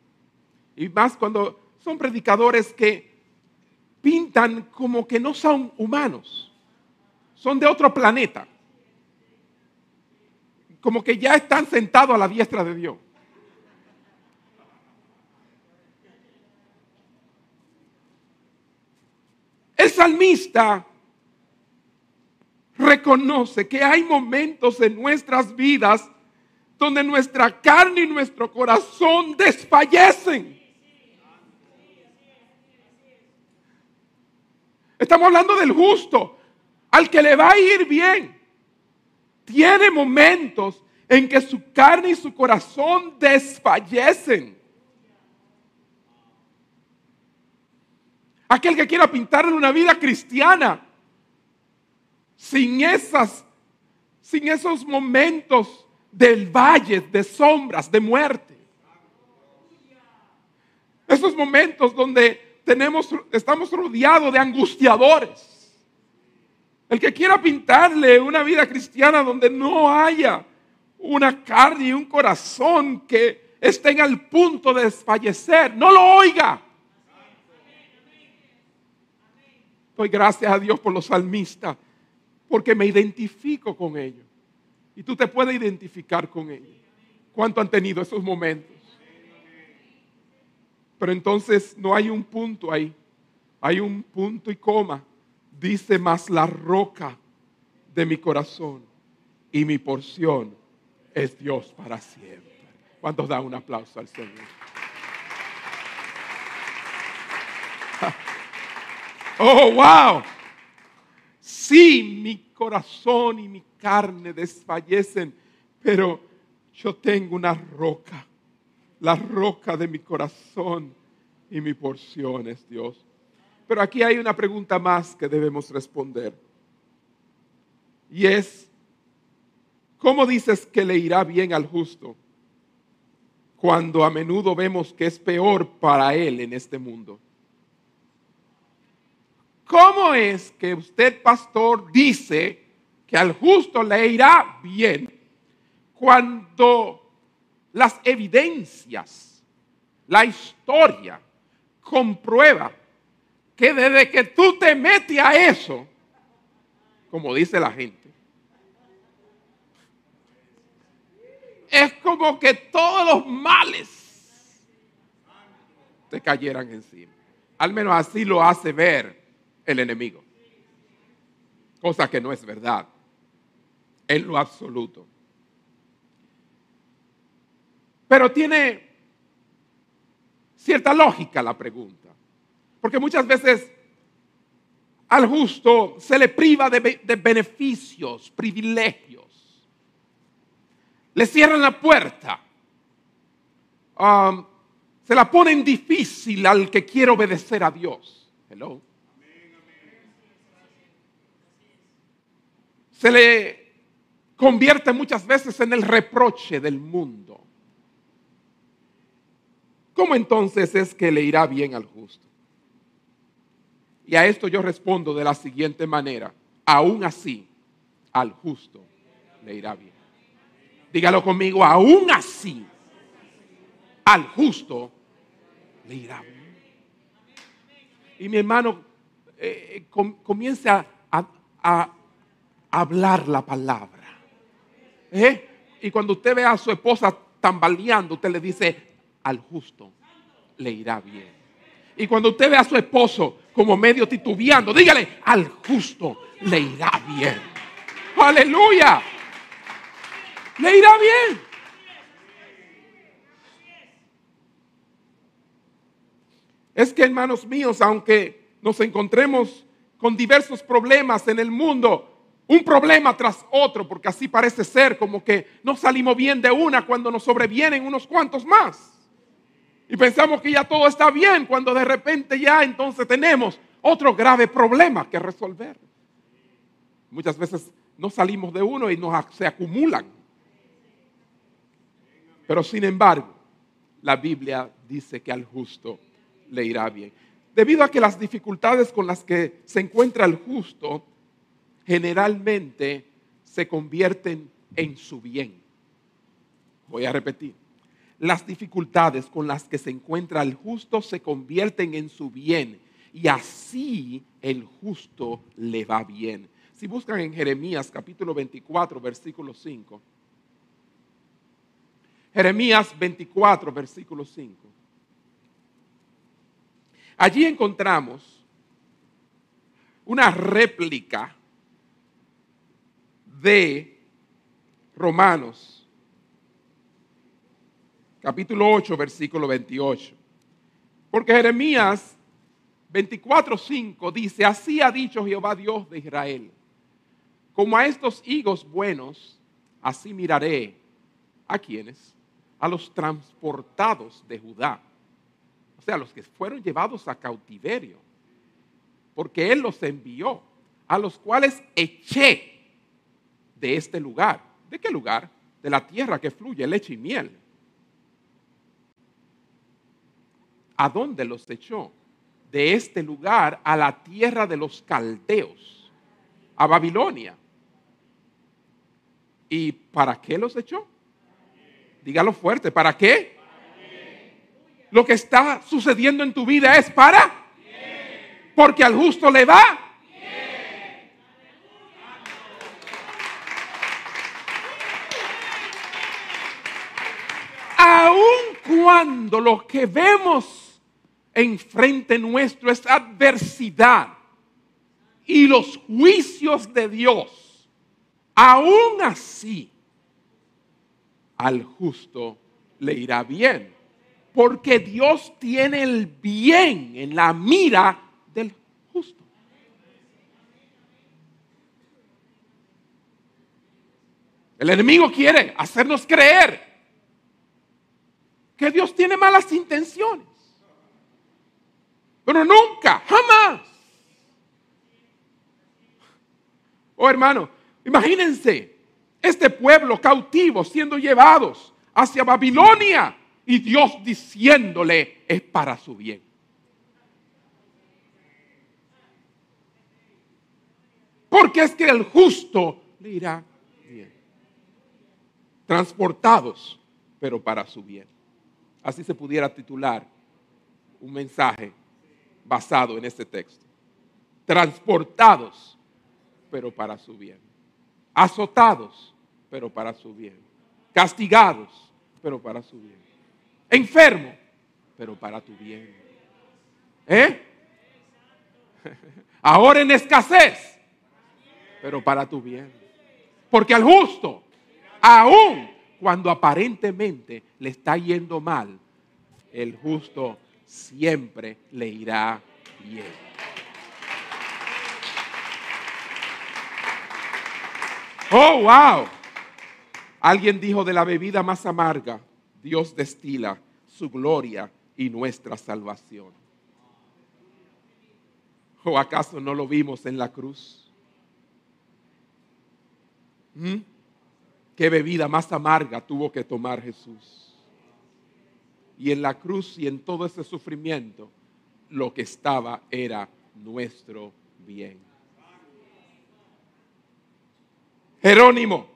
Y más cuando son predicadores que pintan como que no son humanos. Son de otro planeta. Como que ya están sentados a la diestra de Dios. El salmista reconoce que hay momentos en nuestras vidas donde nuestra carne y nuestro corazón desfallecen. Estamos hablando del justo, al que le va a ir bien. Tiene momentos en que su carne y su corazón desfallecen. Aquel que quiera pintarle una vida cristiana sin esas sin esos momentos del valle de sombras, de muerte. Esos momentos donde tenemos, estamos rodeados de angustiadores. El que quiera pintarle una vida cristiana donde no haya una carne y un corazón que estén al punto de desfallecer, no lo oiga. Doy gracias a Dios por los salmistas, porque me identifico con ellos. Y tú te puedes identificar con ellos. ¿Cuánto han tenido esos momentos? Pero entonces no hay un punto ahí. Hay un punto y coma. Dice más la roca de mi corazón y mi porción es Dios para siempre. ¿Cuántos dan un aplauso al Señor? Oh, wow. Sí, mi corazón y mi carne desfallecen, pero yo tengo una roca, la roca de mi corazón y mi porción es Dios. Pero aquí hay una pregunta más que debemos responder. Y es, ¿cómo dices que le irá bien al justo cuando a menudo vemos que es peor para él en este mundo? ¿Cómo es que usted, pastor, dice que al justo le irá bien cuando las evidencias, la historia comprueba que desde que tú te metes a eso, como dice la gente, es como que todos los males te cayeran encima. Al menos así lo hace ver el enemigo. Cosa que no es verdad en lo absoluto. Pero tiene cierta lógica la pregunta. Porque muchas veces al justo se le priva de, beneficios, privilegios. Le cierran la puerta. Um, se la ponen difícil al que quiere obedecer a Dios. Hello. Se le convierte muchas veces en el reproche del mundo. ¿Cómo entonces es que le irá bien al justo? Y a esto yo respondo de la siguiente manera. Aún así, al justo le irá bien. Dígalo conmigo, aún así, al justo le irá bien. Y mi hermano eh, comienza a hablar la palabra. ¿Eh? Y cuando usted ve a su esposa tambaleando, usted le dice, al justo le irá bien. Y cuando usted ve a su esposo como medio titubeando, dígale, al justo le irá bien. Aleluya. Le irá bien. Es que, hermanos míos, aunque nos encontremos con diversos problemas en el mundo, un problema tras otro, porque así parece ser como que no salimos bien de una cuando nos sobrevienen unos cuantos más. Y pensamos que ya todo está bien cuando de repente ya entonces tenemos otro grave problema que resolver. Muchas veces no salimos de uno y nos, se acumulan. Pero sin embargo, la Biblia dice que al justo le irá bien. Debido a que las dificultades con las que se encuentra el justo generalmente se convierten en su bien. Voy a repetir. Las dificultades con las que se encuentra el justo se convierten en su bien y así el justo le va bien. Si buscan en Jeremías capítulo 24, versículo 5. Jeremías 24, versículo 5. Allí encontramos una réplica de Romanos, capítulo 8, versículo 28. Porque Jeremías 24, 5 dice, así ha dicho Jehová Dios de Israel, como a estos higos buenos, así miraré a quienes, a los transportados de Judá, o sea, los que fueron llevados a cautiverio, porque Él los envió, a los cuales eché de este lugar. ¿De qué lugar? De la tierra que fluye leche y miel. ¿A dónde los echó? De este lugar a la tierra de los caldeos, a Babilonia. ¿Y para qué los echó? Dígalo fuerte, ¿para qué? Lo que está sucediendo en tu vida es para. Porque al justo le va aun cuando lo que vemos enfrente nuestro es adversidad y los juicios de Dios, aún así al justo le irá bien, porque Dios tiene el bien en la mira del justo. El enemigo quiere hacernos creer que Dios tiene malas intenciones. Pero nunca, jamás. Oh hermano, imagínense este pueblo cautivo siendo llevados hacia Babilonia y Dios diciéndole es para su bien. Porque es que el justo le irá bien. Transportados, pero para su bien. Así se pudiera titular un mensaje basado en este texto. Transportados, pero para su bien. Azotados, pero para su bien. Castigados, pero para su bien. Enfermo, pero para tu bien. ¿Eh? [LAUGHS] Ahora en escasez, pero para tu bien. Porque al justo, aún cuando aparentemente le está yendo mal, el justo siempre le irá bien. Oh, wow. Alguien dijo de la bebida más amarga, Dios destila su gloria y nuestra salvación. ¿O acaso no lo vimos en la cruz? ¿Mm? Qué bebida más amarga tuvo que tomar Jesús. Y en la cruz y en todo ese sufrimiento, lo que estaba era nuestro bien. Jerónimo,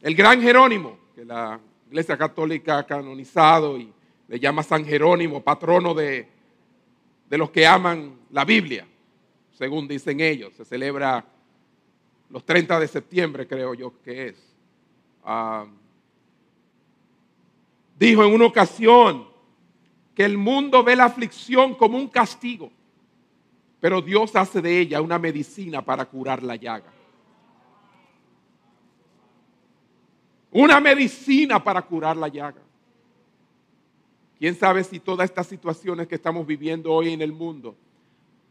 el gran Jerónimo, que la Iglesia Católica ha canonizado y le llama San Jerónimo, patrono de, de los que aman la Biblia, según dicen ellos. Se celebra los 30 de septiembre, creo yo que es. Ah, dijo en una ocasión que el mundo ve la aflicción como un castigo, pero Dios hace de ella una medicina para curar la llaga. Una medicina para curar la llaga. ¿Quién sabe si todas estas situaciones que estamos viviendo hoy en el mundo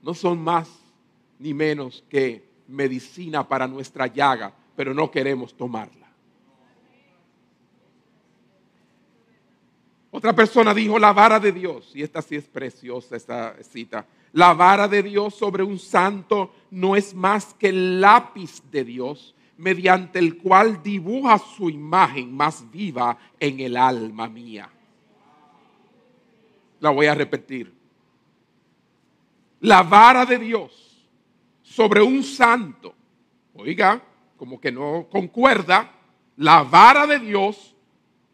no son más ni menos que medicina para nuestra llaga, pero no queremos tomarla? Otra persona dijo la vara de Dios, y esta sí es preciosa, esta cita. La vara de Dios sobre un santo no es más que el lápiz de Dios mediante el cual dibuja su imagen más viva en el alma mía. La voy a repetir. La vara de Dios sobre un santo, oiga, como que no concuerda, la vara de Dios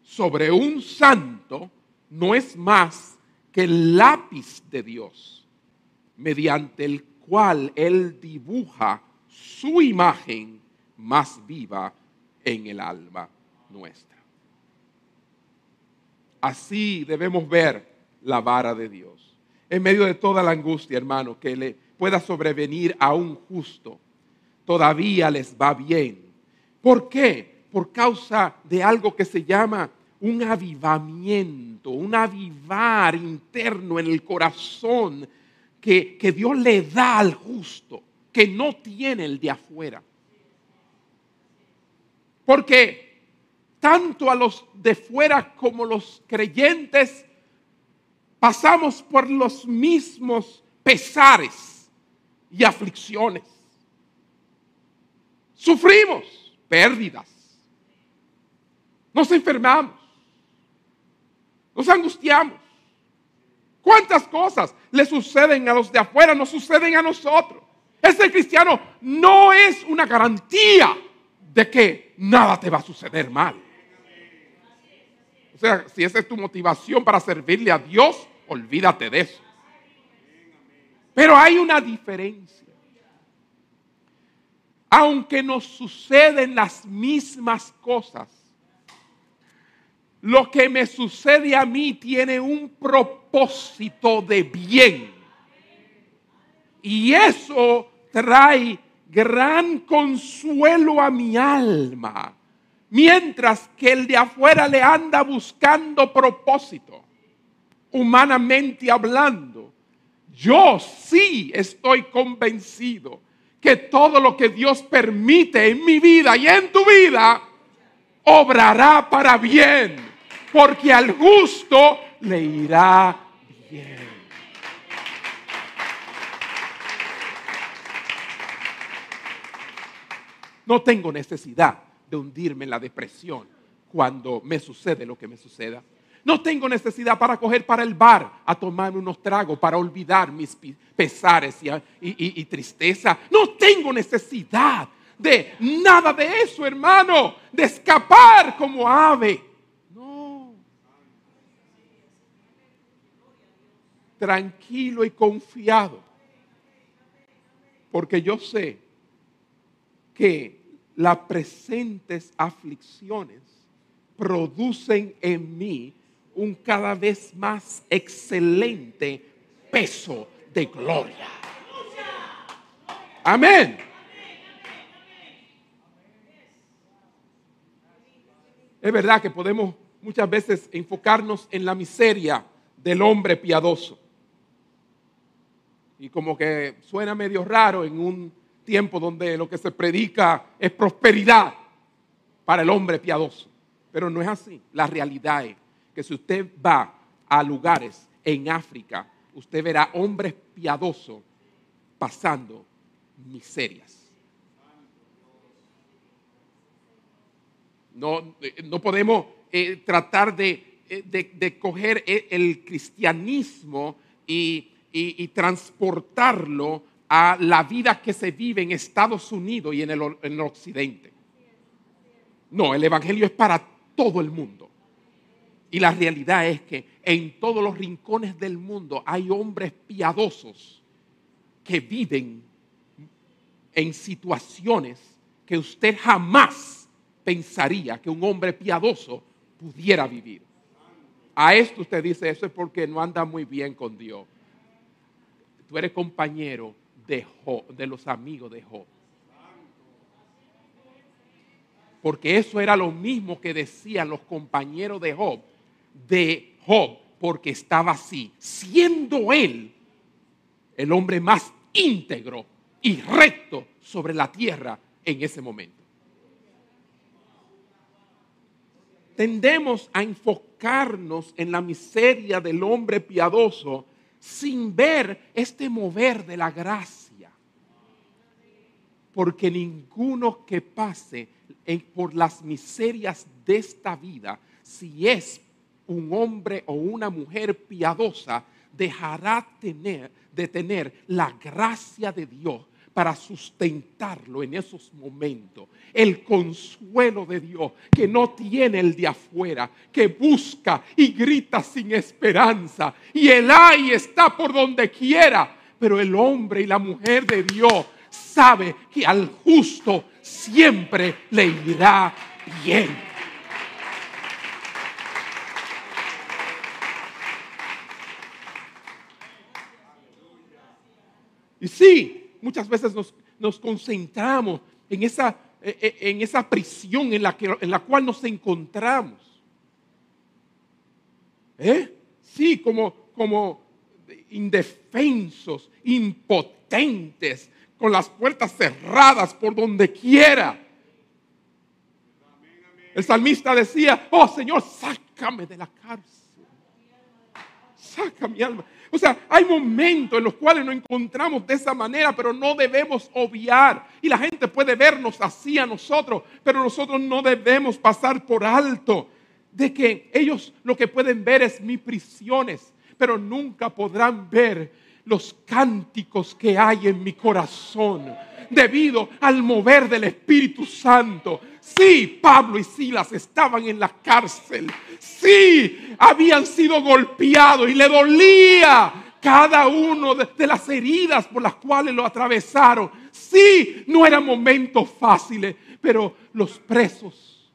sobre un santo no es más que el lápiz de Dios, mediante el cual Él dibuja su imagen más viva en el alma nuestra. Así debemos ver la vara de Dios. En medio de toda la angustia, hermano, que le pueda sobrevenir a un justo, todavía les va bien. ¿Por qué? Por causa de algo que se llama un avivamiento, un avivar interno en el corazón que, que Dios le da al justo, que no tiene el de afuera. Porque tanto a los de fuera como los creyentes pasamos por los mismos pesares y aflicciones. Sufrimos pérdidas. Nos enfermamos. Nos angustiamos. ¿Cuántas cosas le suceden a los de afuera? Nos suceden a nosotros. Ese cristiano no es una garantía de que nada te va a suceder mal. O sea, si esa es tu motivación para servirle a Dios, olvídate de eso. Pero hay una diferencia. Aunque nos suceden las mismas cosas, lo que me sucede a mí tiene un propósito de bien. Y eso trae gran consuelo a mi alma, mientras que el de afuera le anda buscando propósito, humanamente hablando. Yo sí estoy convencido que todo lo que Dios permite en mi vida y en tu vida, obrará para bien, porque al justo le irá bien. No tengo necesidad de hundirme en la depresión cuando me sucede lo que me suceda. No tengo necesidad para coger para el bar a tomarme unos tragos para olvidar mis pesares y, tristeza. No tengo necesidad de nada de eso, hermano, de escapar como ave. No. Tranquilo y confiado. Porque yo sé que las presentes aflicciones producen en mí un cada vez más excelente peso de gloria. Amén. Es verdad que podemos muchas veces enfocarnos en la miseria del hombre piadoso. Y como que suena medio raro en un tiempo donde lo que se predica es prosperidad para el hombre piadoso. Pero no es así. La realidad es que si usted va a lugares en África, usted verá hombres piadosos pasando miserias. No, no podemos eh, tratar de, eh, de, coger eh, el cristianismo y, y transportarlo a la vida que se vive en Estados Unidos y en el, occidente. No, el Evangelio es para todo el mundo. Y la realidad es que en todos los rincones del mundo hay hombres piadosos que viven en situaciones que usted jamás pensaría que un hombre piadoso pudiera vivir. a esto usted dice, eso es porque no anda muy bien con Dios. Tú eres compañero de Job, de los amigos de Job. Porque eso era lo mismo que decían los compañeros de Job, de Job, porque estaba así, siendo él el hombre más íntegro y recto sobre la tierra en ese momento. Tendemos a enfocarnos en la miseria del hombre piadoso sin ver este mover de la gracia. Porque ninguno que pase por las miserias de esta vida, si es un hombre o una mujer piadosa, dejará tener, de tener la gracia de Dios para sustentarlo en esos momentos. El consuelo de Dios que no tiene el de afuera, que busca y grita sin esperanza. Y el ay está por donde quiera. Pero el hombre y la mujer de Dios sabe que al justo siempre le irá bien. Y sí, muchas veces nos, concentramos en esa, e, e, en esa prisión en la, que, en la cual nos encontramos. ¿Eh? Sí, como, como indefensos, impotentes, con las puertas cerradas por donde quiera. El salmista decía, oh Señor, sácame de la cárcel. Saca mi alma. O sea, hay momentos en los cuales nos encontramos de esa manera, pero no debemos obviar. Y la gente puede vernos así a nosotros, pero nosotros no debemos pasar por alto de que ellos lo que pueden ver es mis prisiones, pero nunca podrán ver los cánticos que hay en mi corazón debido al mover del Espíritu Santo. Sí, Pablo y Silas estaban en la cárcel. Sí, habían sido golpeados y le dolía cada uno de, las heridas por las cuales lo atravesaron. Sí, no eran momentos fáciles, pero los presos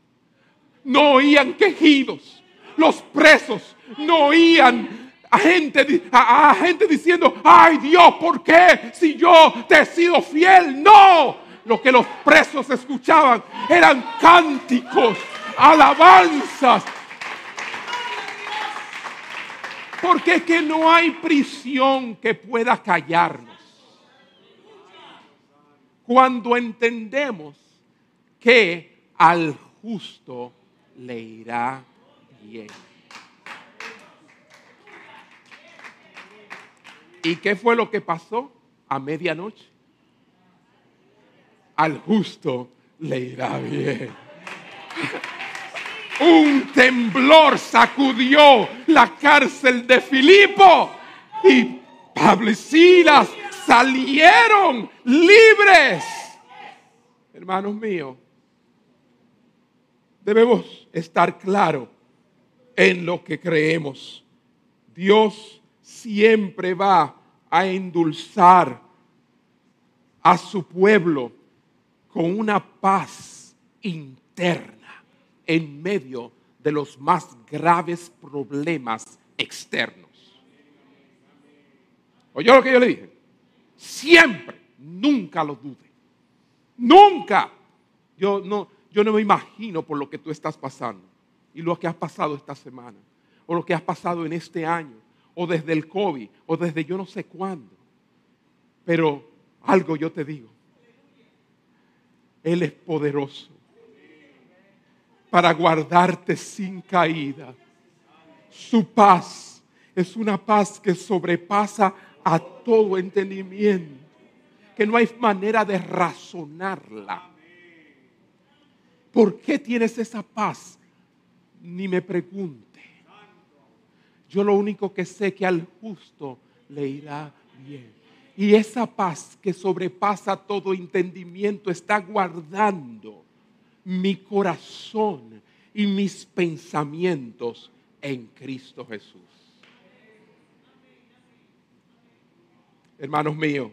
no oían quejidos. Los presos no oían a gente, a, gente diciendo, ay Dios, ¿por qué si yo te he sido fiel? No, lo que los presos escuchaban eran cánticos, alabanzas. Porque es que no hay prisión que pueda callarnos. Cuando entendemos que al justo le irá bien. ¿Y qué fue lo que pasó a medianoche? Al justo le irá bien. Un temblor sacudió la cárcel de Filipo y Pablo y Silas salieron libres. Hermanos míos, debemos estar claros en lo que creemos. Dios siempre va a endulzar a su pueblo con una paz interna en medio de los más graves problemas externos. ¿Oyó lo que yo le dije? Siempre, nunca lo dude. Nunca. Yo no, yo no me imagino por lo que tú estás pasando y lo que has pasado esta semana o lo que has pasado en este año o desde el COVID o desde yo no sé cuándo. Pero algo yo te digo. Él es poderoso para guardarte sin caída. Su paz es una paz que sobrepasa a todo entendimiento, que no hay manera de razonarla. ¿Por qué tienes esa paz? Ni me pregunto. Yo lo único que sé que al justo le irá bien. Y esa paz que sobrepasa todo entendimiento está guardando mi corazón y mis pensamientos en Cristo Jesús. Hermanos míos,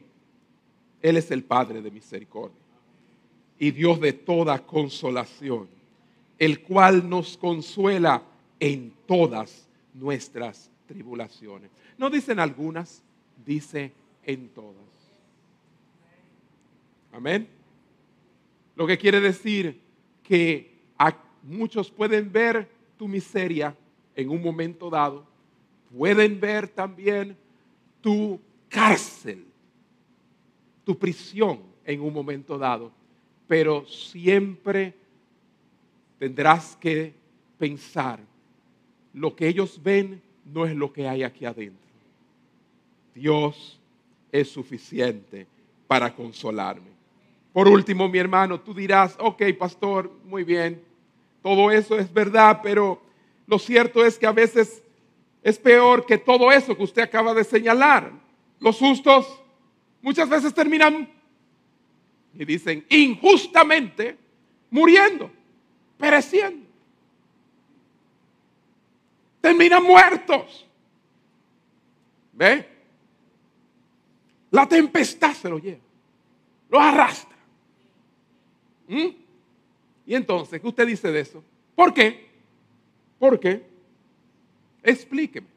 Él es el Padre de misericordia y Dios de toda consolación, el cual nos consuela en todas nuestras tribulaciones. No dicen algunas, dice en todas. Amén. Lo que quiere decir que muchos pueden ver tu miseria en un momento dado, pueden ver también tu cárcel, tu prisión en un momento dado, pero siempre tendrás que pensar, lo que ellos ven no es lo que hay aquí adentro. Dios es suficiente para consolarme. Por último, mi hermano, tú dirás, ok, pastor, muy bien, todo eso es verdad, pero lo cierto es que a veces es peor que todo eso que usted acaba de señalar. Los justos muchas veces terminan, y dicen, injustamente muriendo, pereciendo. Terminan muertos. ¿Ve? La tempestad se lo lleva, lo arrastra. ¿Mm? Y entonces, ¿qué usted dice de eso? ¿Por qué? ¿Por qué? Explíqueme.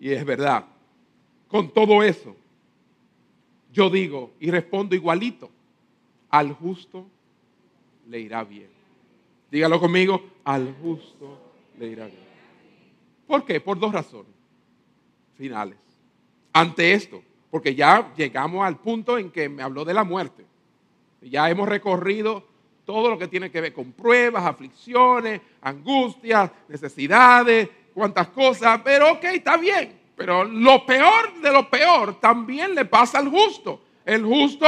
Y es verdad, con todo eso, yo digo y respondo igualito, al justo le irá bien. Dígalo conmigo, al justo le irá bien. ¿Por qué? Por dos razones finales. Ante esto, porque ya llegamos al punto en que me habló de la muerte. Ya hemos recorrido todo lo que tiene que ver con pruebas, aflicciones, angustias, necesidades, cuantas cosas, pero ok, está bien. Pero lo peor de lo peor también le pasa al justo. El justo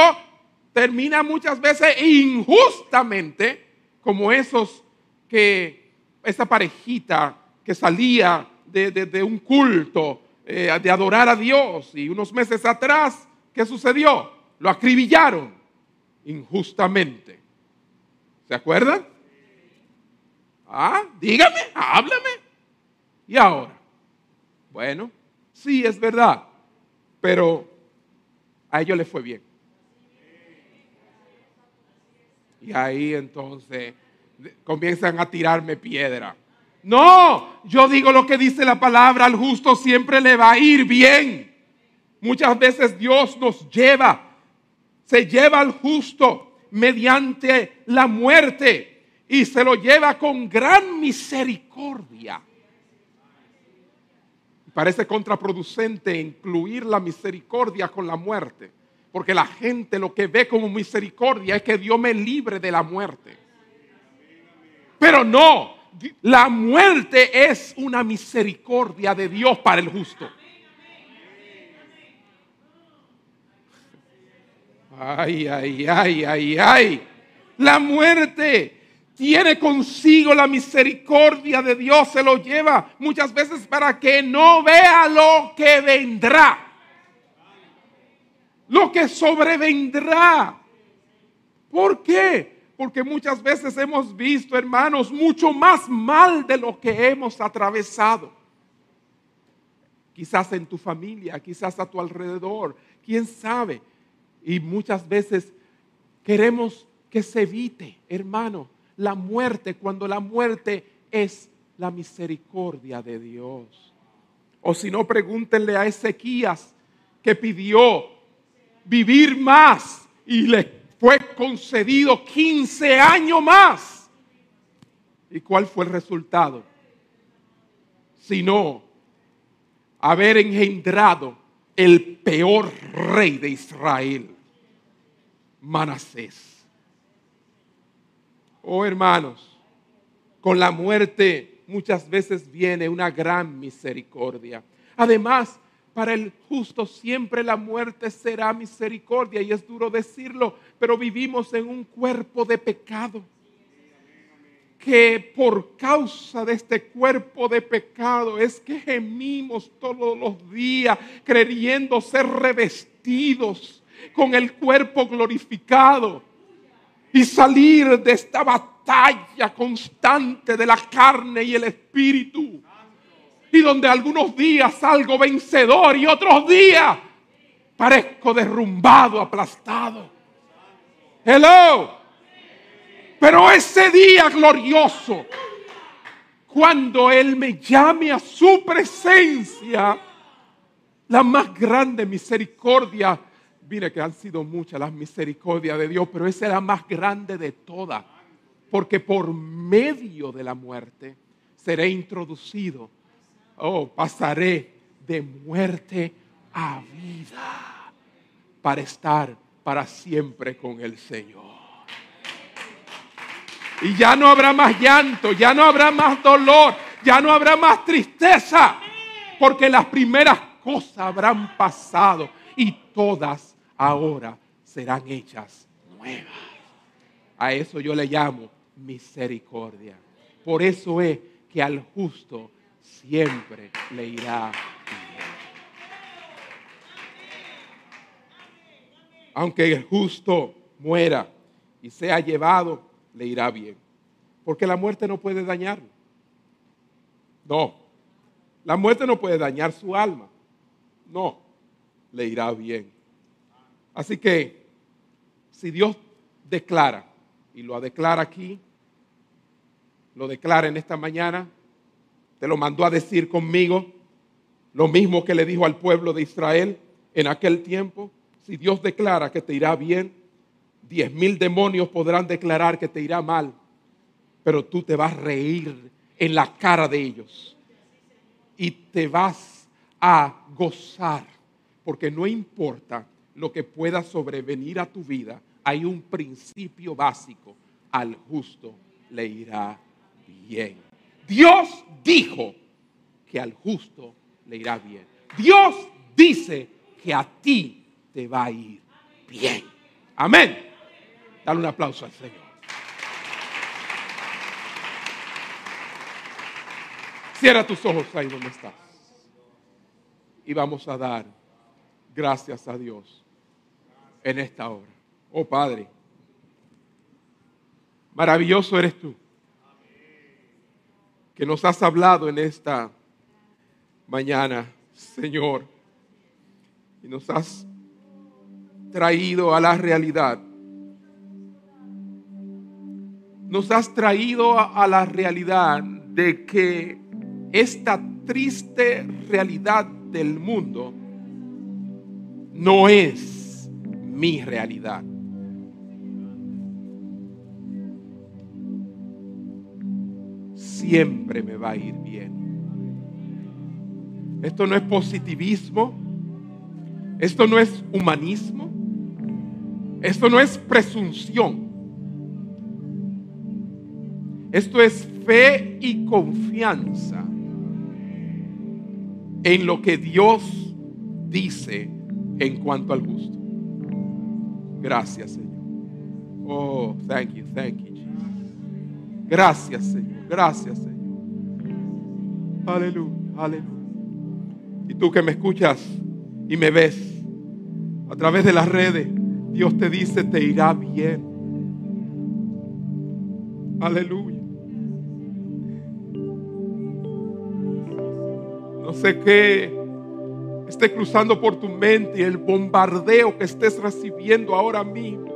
termina muchas veces injustamente como esos que, esa parejita que salía de, un culto, eh, de adorar a Dios y unos meses atrás, ¿qué sucedió? Lo acribillaron injustamente. ¿Se acuerdan? Ah, dígame, háblame. ¿Y ahora? Bueno, sí, es verdad, pero a ellos les fue bien. Y ahí entonces comienzan a tirarme piedra. No, yo digo lo que dice la palabra, al justo siempre le va a ir bien. Muchas veces Dios nos lleva, se lleva al justo mediante la muerte y se lo lleva con gran misericordia. Parece contraproducente incluir la misericordia con la muerte, porque la gente lo que ve como misericordia es que Dios me libre de la muerte. Pero no, la muerte es una misericordia de Dios para el justo. Ay, ay, ay, ay, ay. La muerte tiene consigo la misericordia de Dios, se lo lleva muchas veces para que no vea lo que vendrá. Lo que sobrevendrá. ¿Por qué? Porque muchas veces hemos visto, hermanos, mucho más mal de lo que hemos atravesado. Quizás en tu familia, quizás a tu alrededor, quién sabe y muchas veces queremos que se evite, hermano, la muerte cuando la muerte es la misericordia de Dios. O si no, pregúntenle a Ezequías que pidió vivir más y le fue concedido 15 años más. ¿Y cuál fue el resultado? Sino haber engendrado el peor rey de Israel. Manasés. Oh hermanos, con la muerte muchas veces viene una gran misericordia. Además, para el justo siempre la muerte será misericordia y es duro decirlo, pero vivimos en un cuerpo de pecado que por causa de este cuerpo de pecado es que gemimos todos los días creyendo ser revestidos con el cuerpo glorificado y salir de esta batalla constante de la carne y el espíritu. Y donde algunos días salgo vencedor y otros días parezco derrumbado, aplastado. Hello. Pero ese día glorioso, cuando Él me llame a su presencia, la más grande misericordia. Mire que han sido muchas las misericordias de Dios, pero esa es la más grande de todas. Porque por medio de la muerte seré introducido. Oh, pasaré de muerte a vida para estar para siempre con el Señor. Y ya no habrá más llanto, ya no habrá más dolor, ya no habrá más tristeza, porque las primeras cosas habrán pasado y todas ahora serán hechas nuevas. A eso yo le llamo misericordia. Por eso es que al justo siempre le irá bien. Aunque el justo muera y sea llevado, le irá bien. Porque la muerte no puede dañarlo. No. La muerte no puede dañar su alma. No. Le irá bien. Así que, si Dios declara, y lo declara aquí, lo declara en esta mañana, te lo mandó a decir conmigo, lo mismo que le dijo al pueblo de Israel en aquel tiempo. Si Dios declara que te irá bien, diez mil demonios podrán declarar que te irá mal, pero tú te vas a reír en la cara de ellos y te vas a gozar, porque no importa lo que pueda sobrevenir a tu vida, hay un principio básico, al justo le irá bien. Dios dijo que al justo le irá bien. Dios dice que a ti te va a ir bien. Amén. Dale un aplauso al Señor. Cierra tus ojos ahí donde estás. Y vamos a dar gracias a Dios en esta hora. Oh Padre, maravilloso eres tú que nos has hablado en esta mañana, Señor, y nos has traído a la realidad. Nos has traído a, la realidad de que esta triste realidad del mundo no es mi realidad. Siempre me va a ir bien. Esto no es positivismo. Esto no es humanismo. Esto no es presunción. Esto es fe y confianza en lo que Dios dice en cuanto al justo. Gracias, Señor. Oh, thank you, thank you, Jesus. Gracias, Señor. Gracias, Señor. Aleluya, aleluya. Y tú que me escuchas y me ves a través de las redes, Dios te dice, te irá bien. Aleluya. No sé qué esté cruzando por tu mente y el bombardeo que estés recibiendo ahora mismo.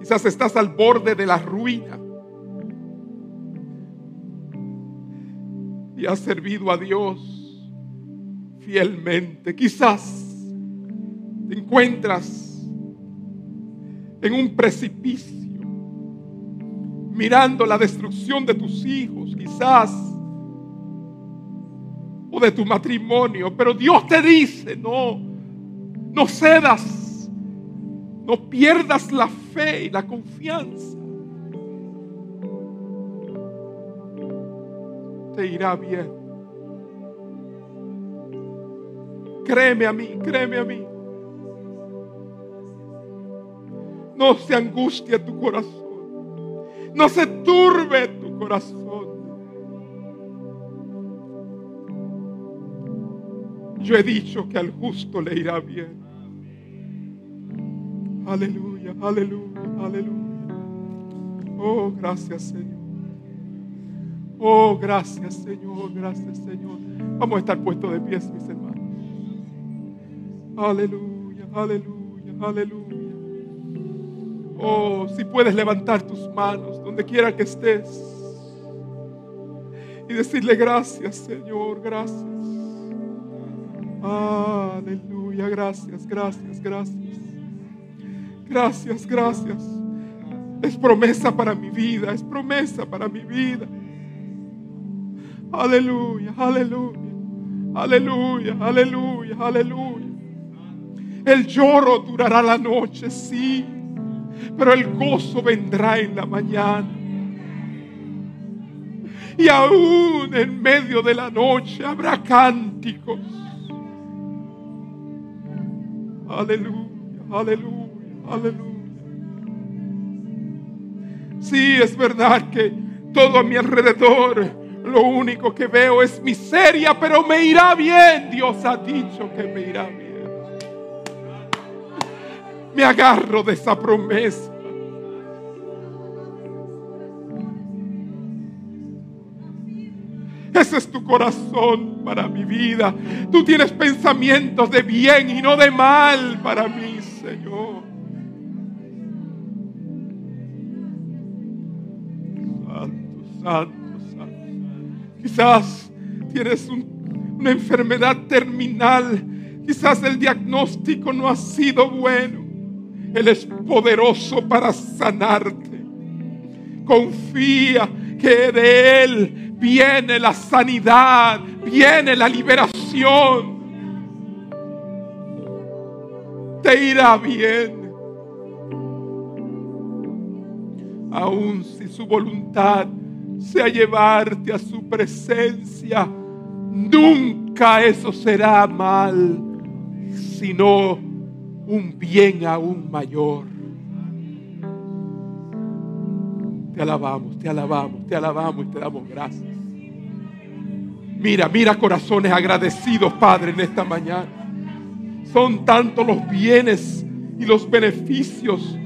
Quizás estás al borde de la ruina. Y has servido a Dios fielmente. Quizás te encuentras en un precipicio, mirando la destrucción de tus hijos, quizás, o de tu matrimonio, pero Dios te dice, no, no cedas, no pierdas la fe y la confianza. Te irá bien. Créeme a mí, créeme a mí. No se angustia tu corazón. No se turbe tu corazón. Yo he dicho que al justo le irá bien. Aleluya, aleluya, aleluya. Oh, gracias Señor. Oh, gracias Señor, gracias Señor. Vamos a estar puestos de pies, mis hermanos. Aleluya, aleluya, aleluya. Oh, si puedes levantar tus manos donde quiera que estés. y decirle gracias, Señor, gracias. Aleluya, gracias, gracias, gracias. Gracias, gracias. Es promesa para mi vida, es promesa para mi vida. Aleluya, aleluya, aleluya, aleluya, aleluya. El lloro durará la noche, sí, pero el gozo vendrá en la mañana. Y aún en medio de la noche habrá cánticos. Aleluya, aleluya, aleluya. Sí, es verdad que todo a mi alrededor, lo único que veo es miseria, pero me irá bien. Dios ha dicho que me irá bien. Me agarro de esa promesa. Ese es tu corazón para mi vida. Tú tienes pensamientos de bien y no de mal para mí, Señor. Santo, santo. Quizás tienes un- una enfermedad terminal. Quizás el diagnóstico no ha sido bueno. Él es poderoso para sanarte. Confía que de Él viene la sanidad, viene la liberación. Te irá bien. Aun si su voluntad sea llevarte a su presencia, nunca eso será mal, sino un bien aún mayor. Te alabamos, te alabamos, te alabamos y te damos gracias. Mira, mira corazones agradecidos, Padre, en esta mañana. Son tantos los bienes y los beneficios.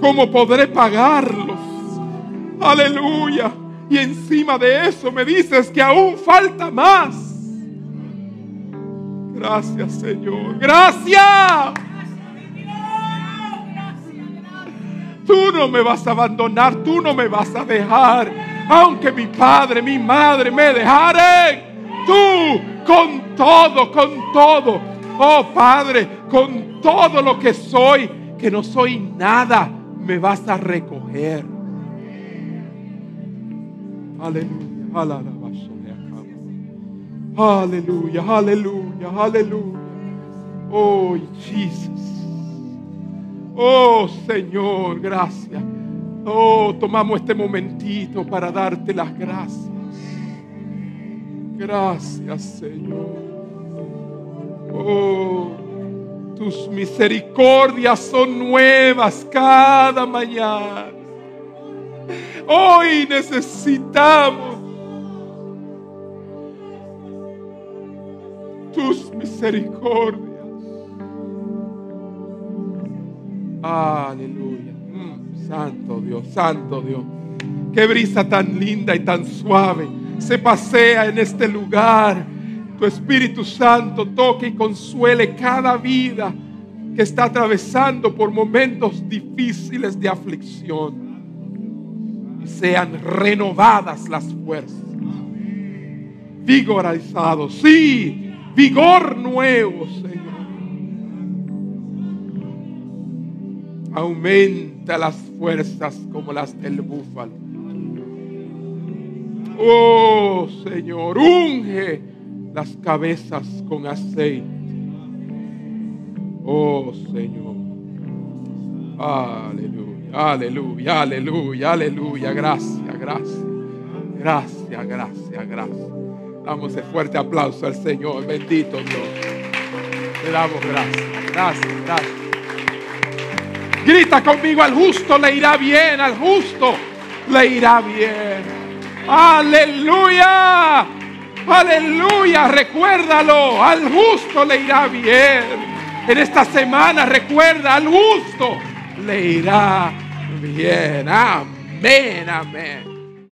¿Cómo podré pagarlos? Aleluya. Y encima de eso me dices que aún falta más. Gracias, Señor. Gracias. Tú no me vas a abandonar, tú no me vas a dejar. Aunque mi padre, mi madre me dejaren, tú con todo, con todo. Oh Padre, con todo lo que soy, que no soy nada, me vas a recoger. Aleluya, aleluya, aleluya, aleluya. Oh, Jesus. Oh Señor, gracias. Oh, tomamos este momentito para darte las gracias. Gracias, Señor. Oh, tus misericordias son nuevas cada mañana. Hoy necesitamos tus misericordias. Aleluya. Mm, santo Dios, santo Dios. Qué brisa tan linda y tan suave se pasea en este lugar. Tu Espíritu Santo toque y consuele cada vida que está atravesando por momentos difíciles de aflicción. Sean renovadas las fuerzas. Vigorizados. Sí, vigor nuevo, Señor. Aumenta las fuerzas como las del búfalo. Oh Señor, unge las cabezas con aceite. Oh Señor. Aleluya, aleluya, aleluya, aleluya. Gracias, gracias. Gracias, gracias, gracias. Damos ese fuerte aplauso al Señor. Bendito Dios. Le damos gracias. Gracias, gracias. Grita conmigo, al justo le irá bien, al justo le irá bien. Aleluya, aleluya, recuérdalo, al justo le irá bien. En esta semana recuerda, al justo le irá bien. Amén, amén.